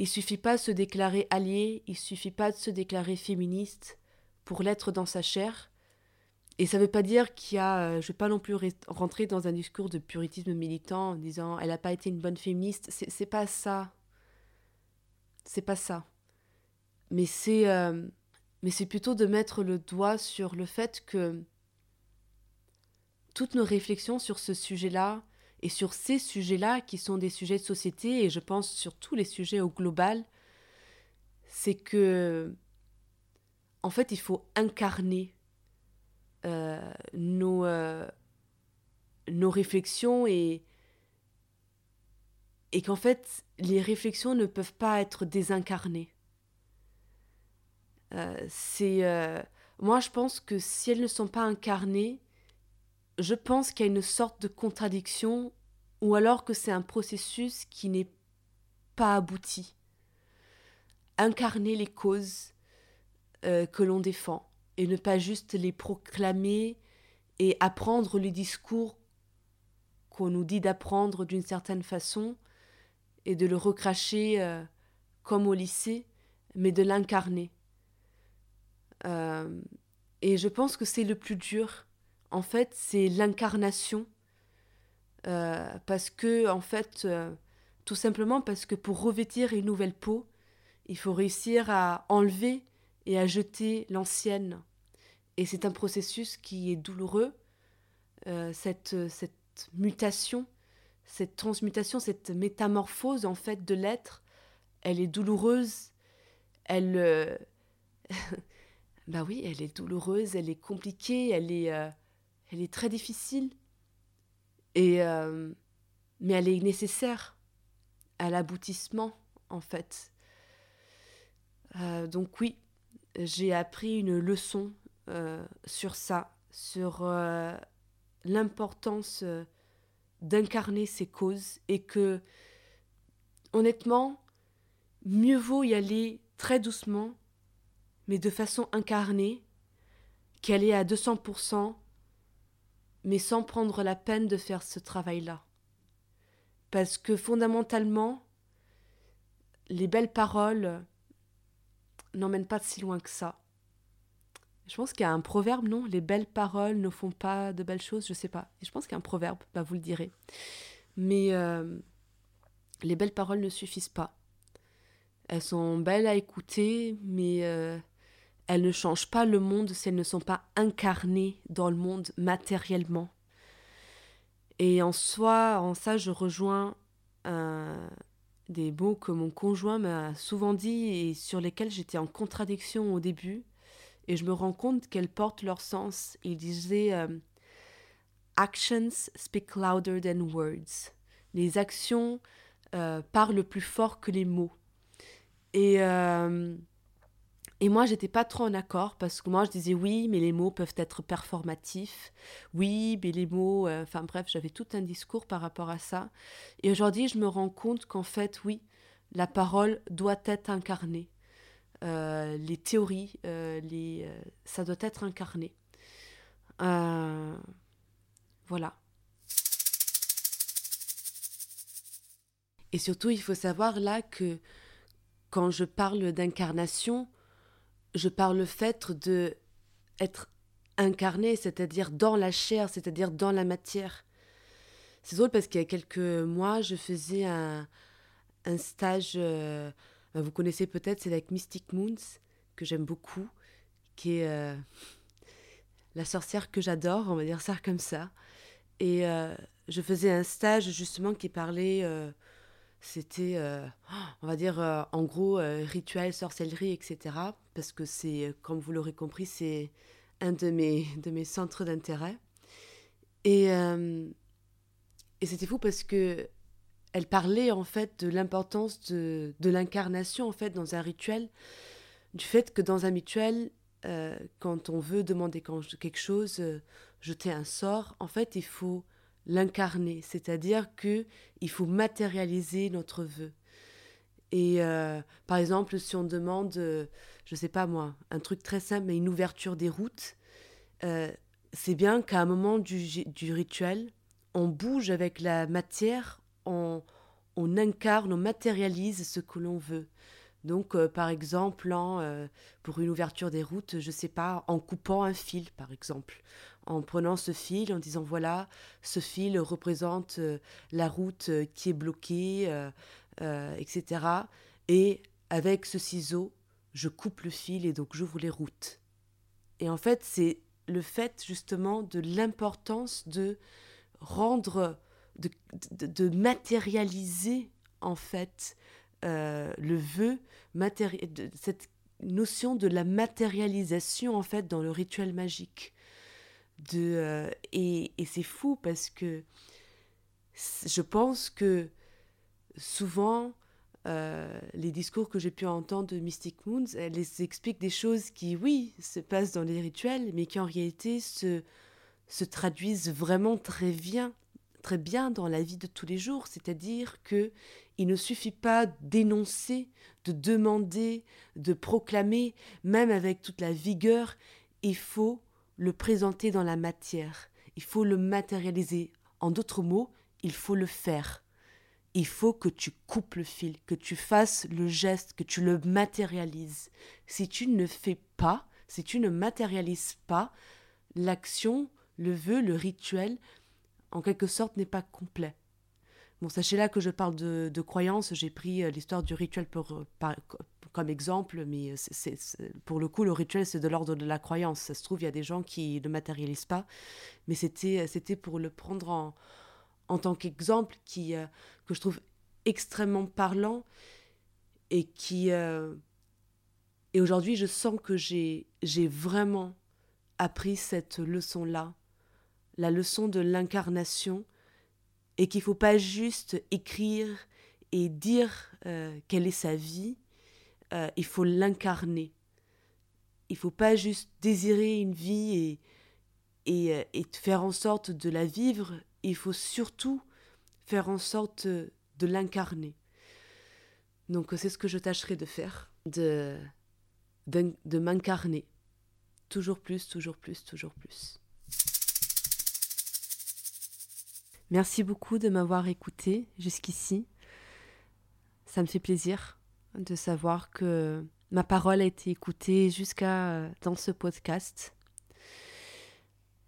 il suffit pas de se déclarer allié, il suffit pas de se déclarer féministe pour l'être dans sa chair. et ça ne veut pas dire qu'il y a. je ne vais pas non plus rentrer dans un discours de puritisme militant en disant elle n'a pas été une bonne féministe. C'est pas ça. C'est pas ça. Mais c'est. mais c'est plutôt de mettre le doigt sur le fait que toutes nos réflexions sur ce sujet-là et sur ces sujets-là qui sont des sujets de société, et je pense sur tous les sujets au global, c'est que, en fait, il faut incarner euh, nos, euh, nos réflexions et, et qu'en fait, les réflexions ne peuvent pas être désincarnées. Euh, c'est moi, je pense que si elles ne sont pas incarnées, je pense qu'il y a une sorte de contradiction ou alors que c'est un processus qui n'est pas abouti. Incarner les causes euh, que l'on défend et ne pas juste les proclamer et apprendre les discours qu'on nous dit d'apprendre d'une certaine façon et de le recracher euh, comme au lycée, mais de l'incarner. Euh, et je pense que c'est le plus dur en fait, c'est l'incarnation. Euh, parce que, en fait, euh, tout simplement parce que pour revêtir une nouvelle peau, il faut réussir à enlever et à jeter l'ancienne. Et c'est un processus qui est douloureux, euh, cette, cette mutation, cette transmutation, cette métamorphose en fait de l'être, elle est douloureuse, elle... bah oui, elle est douloureuse, elle est compliquée, elle est elle est très difficile, et, euh, mais elle est nécessaire à l'aboutissement, en fait. Euh, donc oui, j'ai appris une leçon euh, sur ça, sur l'importance d'incarner ces causes et que, honnêtement, mieux vaut y aller très doucement, mais de façon incarnée, qu'aller à 200% mais sans prendre la peine de faire ce travail-là. Parce que fondamentalement, les belles paroles n'emmènent pas si loin que ça. Je pense qu'il y a un proverbe, non? Les belles paroles ne font pas de belles choses, je sais pas. je pense qu'il y a un proverbe, bah vous le direz. Mais euh, les belles paroles ne suffisent pas. Elles sont belles à écouter, mais euh, elles ne changent pas le monde si elles ne sont pas incarnées dans le monde matériellement. Et en soi, en ça, je rejoins des mots que mon conjoint m'a souvent dit et sur lesquels j'étais en contradiction au début. Et je me rends compte qu'elles portent leur sens. Il disait euh, Actions speak louder than words. Les actions euh, parlent plus fort que les mots. Et euh, et moi, j'étais pas trop en accord parce que moi, je disais oui, mais les mots peuvent être performatifs. Oui, mais les mots. Euh, enfin bref, j'avais tout un discours par rapport à ça. Et aujourd'hui, je me rends compte qu'en fait, oui, la parole doit être incarnée. Euh, les théories, euh, les, ça doit être incarné. voilà. Et surtout, il faut savoir là que quand je parle d'incarnation, je parle le fait de être incarné, c'est-à-dire dans la chair, c'est-à-dire dans la matière. C'est drôle parce qu'il y a quelques mois, je faisais un, stage, euh, vous connaissez peut-être, c'est avec Mystic Moons, que j'aime beaucoup, qui est euh, la sorcière que j'adore, on va dire ça comme ça. Et euh, je faisais un stage justement qui parlait c'était, euh, on va dire, euh, en gros, euh, rituel, sorcellerie, etc. Parce que c'est, comme vous l'aurez compris, c'est un de mes, de mes centres d'intérêt. Et, et c'était fou parce que elle parlait en fait de l'importance de, de l'incarnation en fait dans un rituel, du fait que dans un rituel, quand on veut demander quelque chose, jeter un sort, en fait, il faut l'incarner, c'est-à-dire que il faut matérialiser notre vœu. Et euh, par exemple, si on demande, euh, je sais pas moi, un truc très simple, mais une ouverture des routes, euh, c'est bien qu'à un moment du, rituel, on bouge avec la matière, on, incarne, on matérialise ce que l'on veut. Donc, euh, par exemple, pour une ouverture des routes, je ne sais pas, en coupant un fil, par exemple. En prenant ce fil, en disant voilà, ce fil représente euh, la route qui est bloquée, etc. Et avec ce ciseau, je coupe le fil et donc j'ouvre les routes. Et en fait, c'est le fait justement de l'importance de rendre, de, matérialiser en fait euh, le vœu, de, cette notion de la matérialisation en fait dans le rituel magique. Euh, et, et c'est fou parce que je pense que souvent euh, les discours que j'ai pu entendre de Mystic Moons, elles expliquent des choses qui, oui, se passent dans les rituels, mais qui en réalité se, se traduisent vraiment très bien, très bien dans la vie de tous les jours. C'est-à-dire que il ne suffit pas d'énoncer, de demander, de proclamer, même avec toute la vigueur, il faut le présenter dans la matière, il faut le matérialiser. En d'autres mots, il faut le faire il faut que tu coupes le fil, que tu fasses le geste, que tu le matérialises. Si tu ne fais pas, si tu ne matérialises pas, l'action, le vœu, le rituel, en quelque sorte, n'est pas complet. Bon, sachez là que je parle de, de croyance, j'ai pris euh, l'histoire du rituel pour, euh, comme exemple, mais c'est, pour le coup, le rituel, c'est de l'ordre de la croyance. Ça se trouve, il y a des gens qui ne matérialisent pas, mais c'était, c'était pour le prendre en, en tant qu'exemple qui, euh, que je trouve extrêmement parlant et qui... Euh, et aujourd'hui, je sens que j'ai vraiment appris cette leçon-là, la leçon de l'incarnation, et qu'il ne faut pas juste écrire et dire euh, quelle est sa vie, il faut l'incarner. Il faut pas juste désirer une vie et, et, faire en sorte de la vivre il faut surtout faire en sorte de l'incarner. Donc c'est ce que je tâcherai de faire, de, de, m'incarner. Toujours plus, toujours plus, toujours plus. Merci beaucoup de m'avoir écouté jusqu'ici. Ça me fait plaisir de savoir que ma parole a été écoutée jusqu'à dans ce podcast.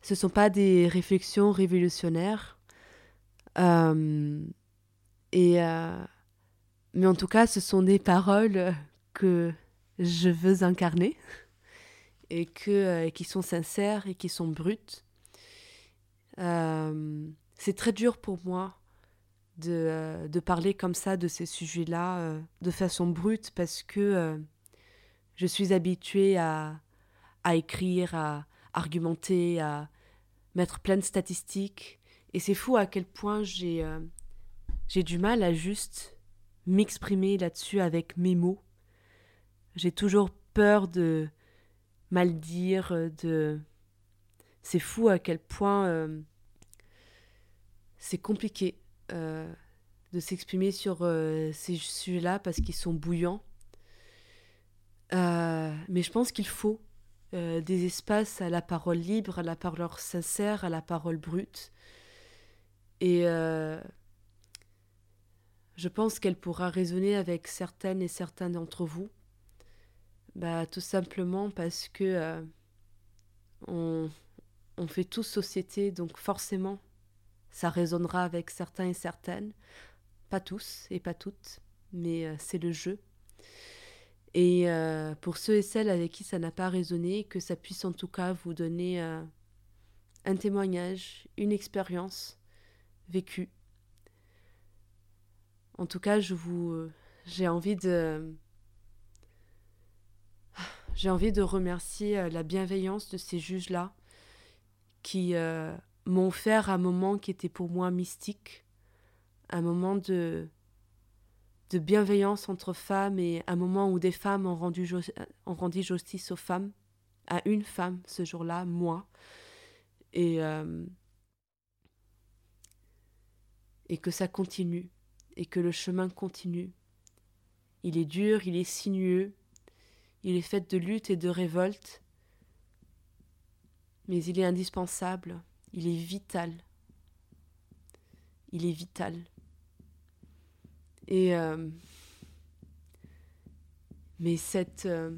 Ce ne sont pas des réflexions révolutionnaires. Euh, et, euh, mais en tout cas, ce sont des paroles que je veux incarner et que, euh, qui sont sincères et qui sont brutes. c'est très dur pour moi de, de, parler comme ça de ces sujets-là de façon brute parce que je suis habituée à, à écrire, à argumenter, à mettre plein de statistiques. Et c'est fou à quel point j'ai euh, j'ai du mal à juste m'exprimer là-dessus avec mes mots. J'ai toujours peur de mal dire, de... C'est fou à quel point euh, c'est compliqué euh, de s'exprimer sur ces sujets-là parce qu'ils sont bouillants. mais je pense qu'il faut euh, des espaces à la parole libre, à la parole sincère, à la parole brute. Et euh, je pense qu'elle pourra résonner avec certaines et certains d'entre vous. Bah, tout simplement parce que euh, on fait tous société, donc forcément, ça résonnera avec certains et certaines. Pas tous et pas toutes, mais c'est le jeu. Et euh, pour ceux et celles avec qui ça n'a pas résonné, que ça puisse en tout cas vous donner euh, un témoignage, une expérience vécue. En tout cas, je vous, euh, j'ai envie de, j'ai envie de remercier la bienveillance de ces juges-là qui m'ont offert un moment qui était pour moi mystique, un moment de de bienveillance entre femmes et un moment où des femmes ont rendu, ont rendu justice aux femmes, à une femme ce jour-là, moi. Et, euh, et que ça continue, et que le chemin continue. Il est dur, il est sinueux, il est fait de lutte et de révolte, mais il est indispensable, il est vital. Il est vital. Et, euh, Mais cette, euh,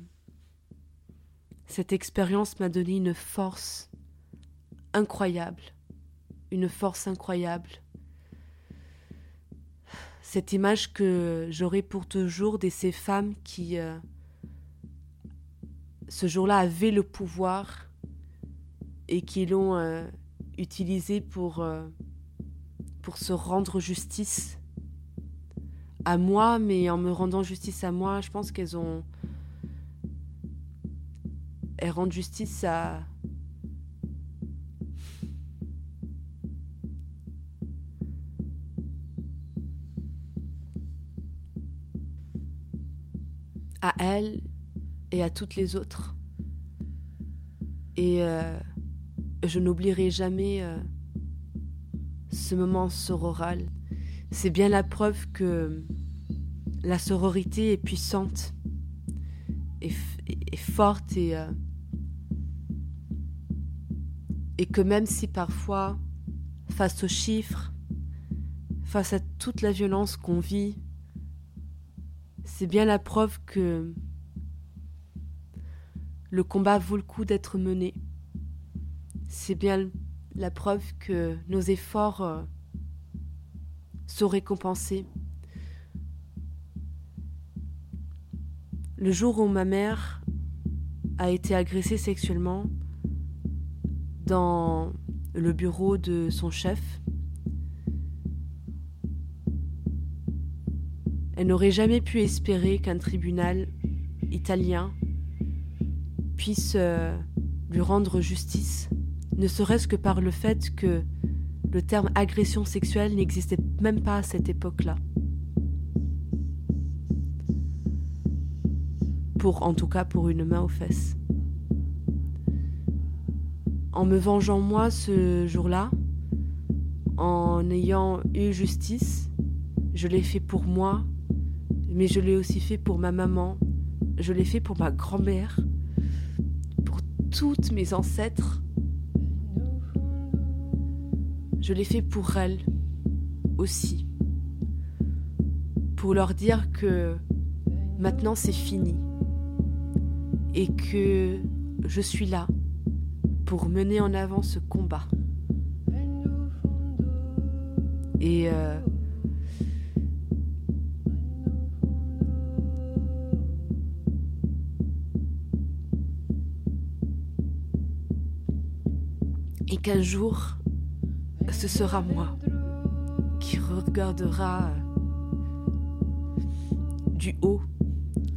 cette expérience m'a donné une force incroyable, une force incroyable. Cette image que j'aurai pour toujours de ces femmes qui, euh, ce jour-là, avaient le pouvoir et qui l'ont utilisé pour, euh, pour se rendre justice à moi, mais en me rendant justice à moi, je pense qu'elles ont. Elles rendent justice à. à elles et à toutes les autres. Et euh, je n'oublierai jamais euh, ce moment sororal. C'est bien la preuve que la sororité est puissante, et, forte euh, et que même si parfois, face aux chiffres, face à toute la violence qu'on vit, c'est bien la preuve que le combat vaut le coup d'être mené. C'est bien la preuve que nos efforts euh, sont récompensés. Le jour où ma mère a été agressée sexuellement dans le bureau de son chef, Elle n'aurait jamais pu espérer qu'un tribunal italien puisse euh, lui rendre justice, ne serait-ce que par le fait que le terme agression sexuelle n'existait même pas à cette époque-là. Pour, en tout cas, pour une main aux fesses. En me vengeant moi ce jour-là, en ayant eu justice, je l'ai fait pour moi mais je l'ai aussi fait pour ma maman, je l'ai fait pour ma grand-mère, pour toutes mes ancêtres. Je l'ai fait pour elles aussi, pour leur dire que maintenant c'est fini et que je suis là pour mener en avant ce combat. Et euh, et qu'un jour, ce sera moi qui regardera du haut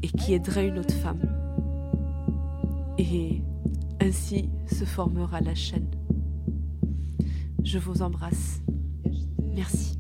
et qui aidera une autre femme. Et ainsi se formera la chaîne. Je vous embrasse. Merci.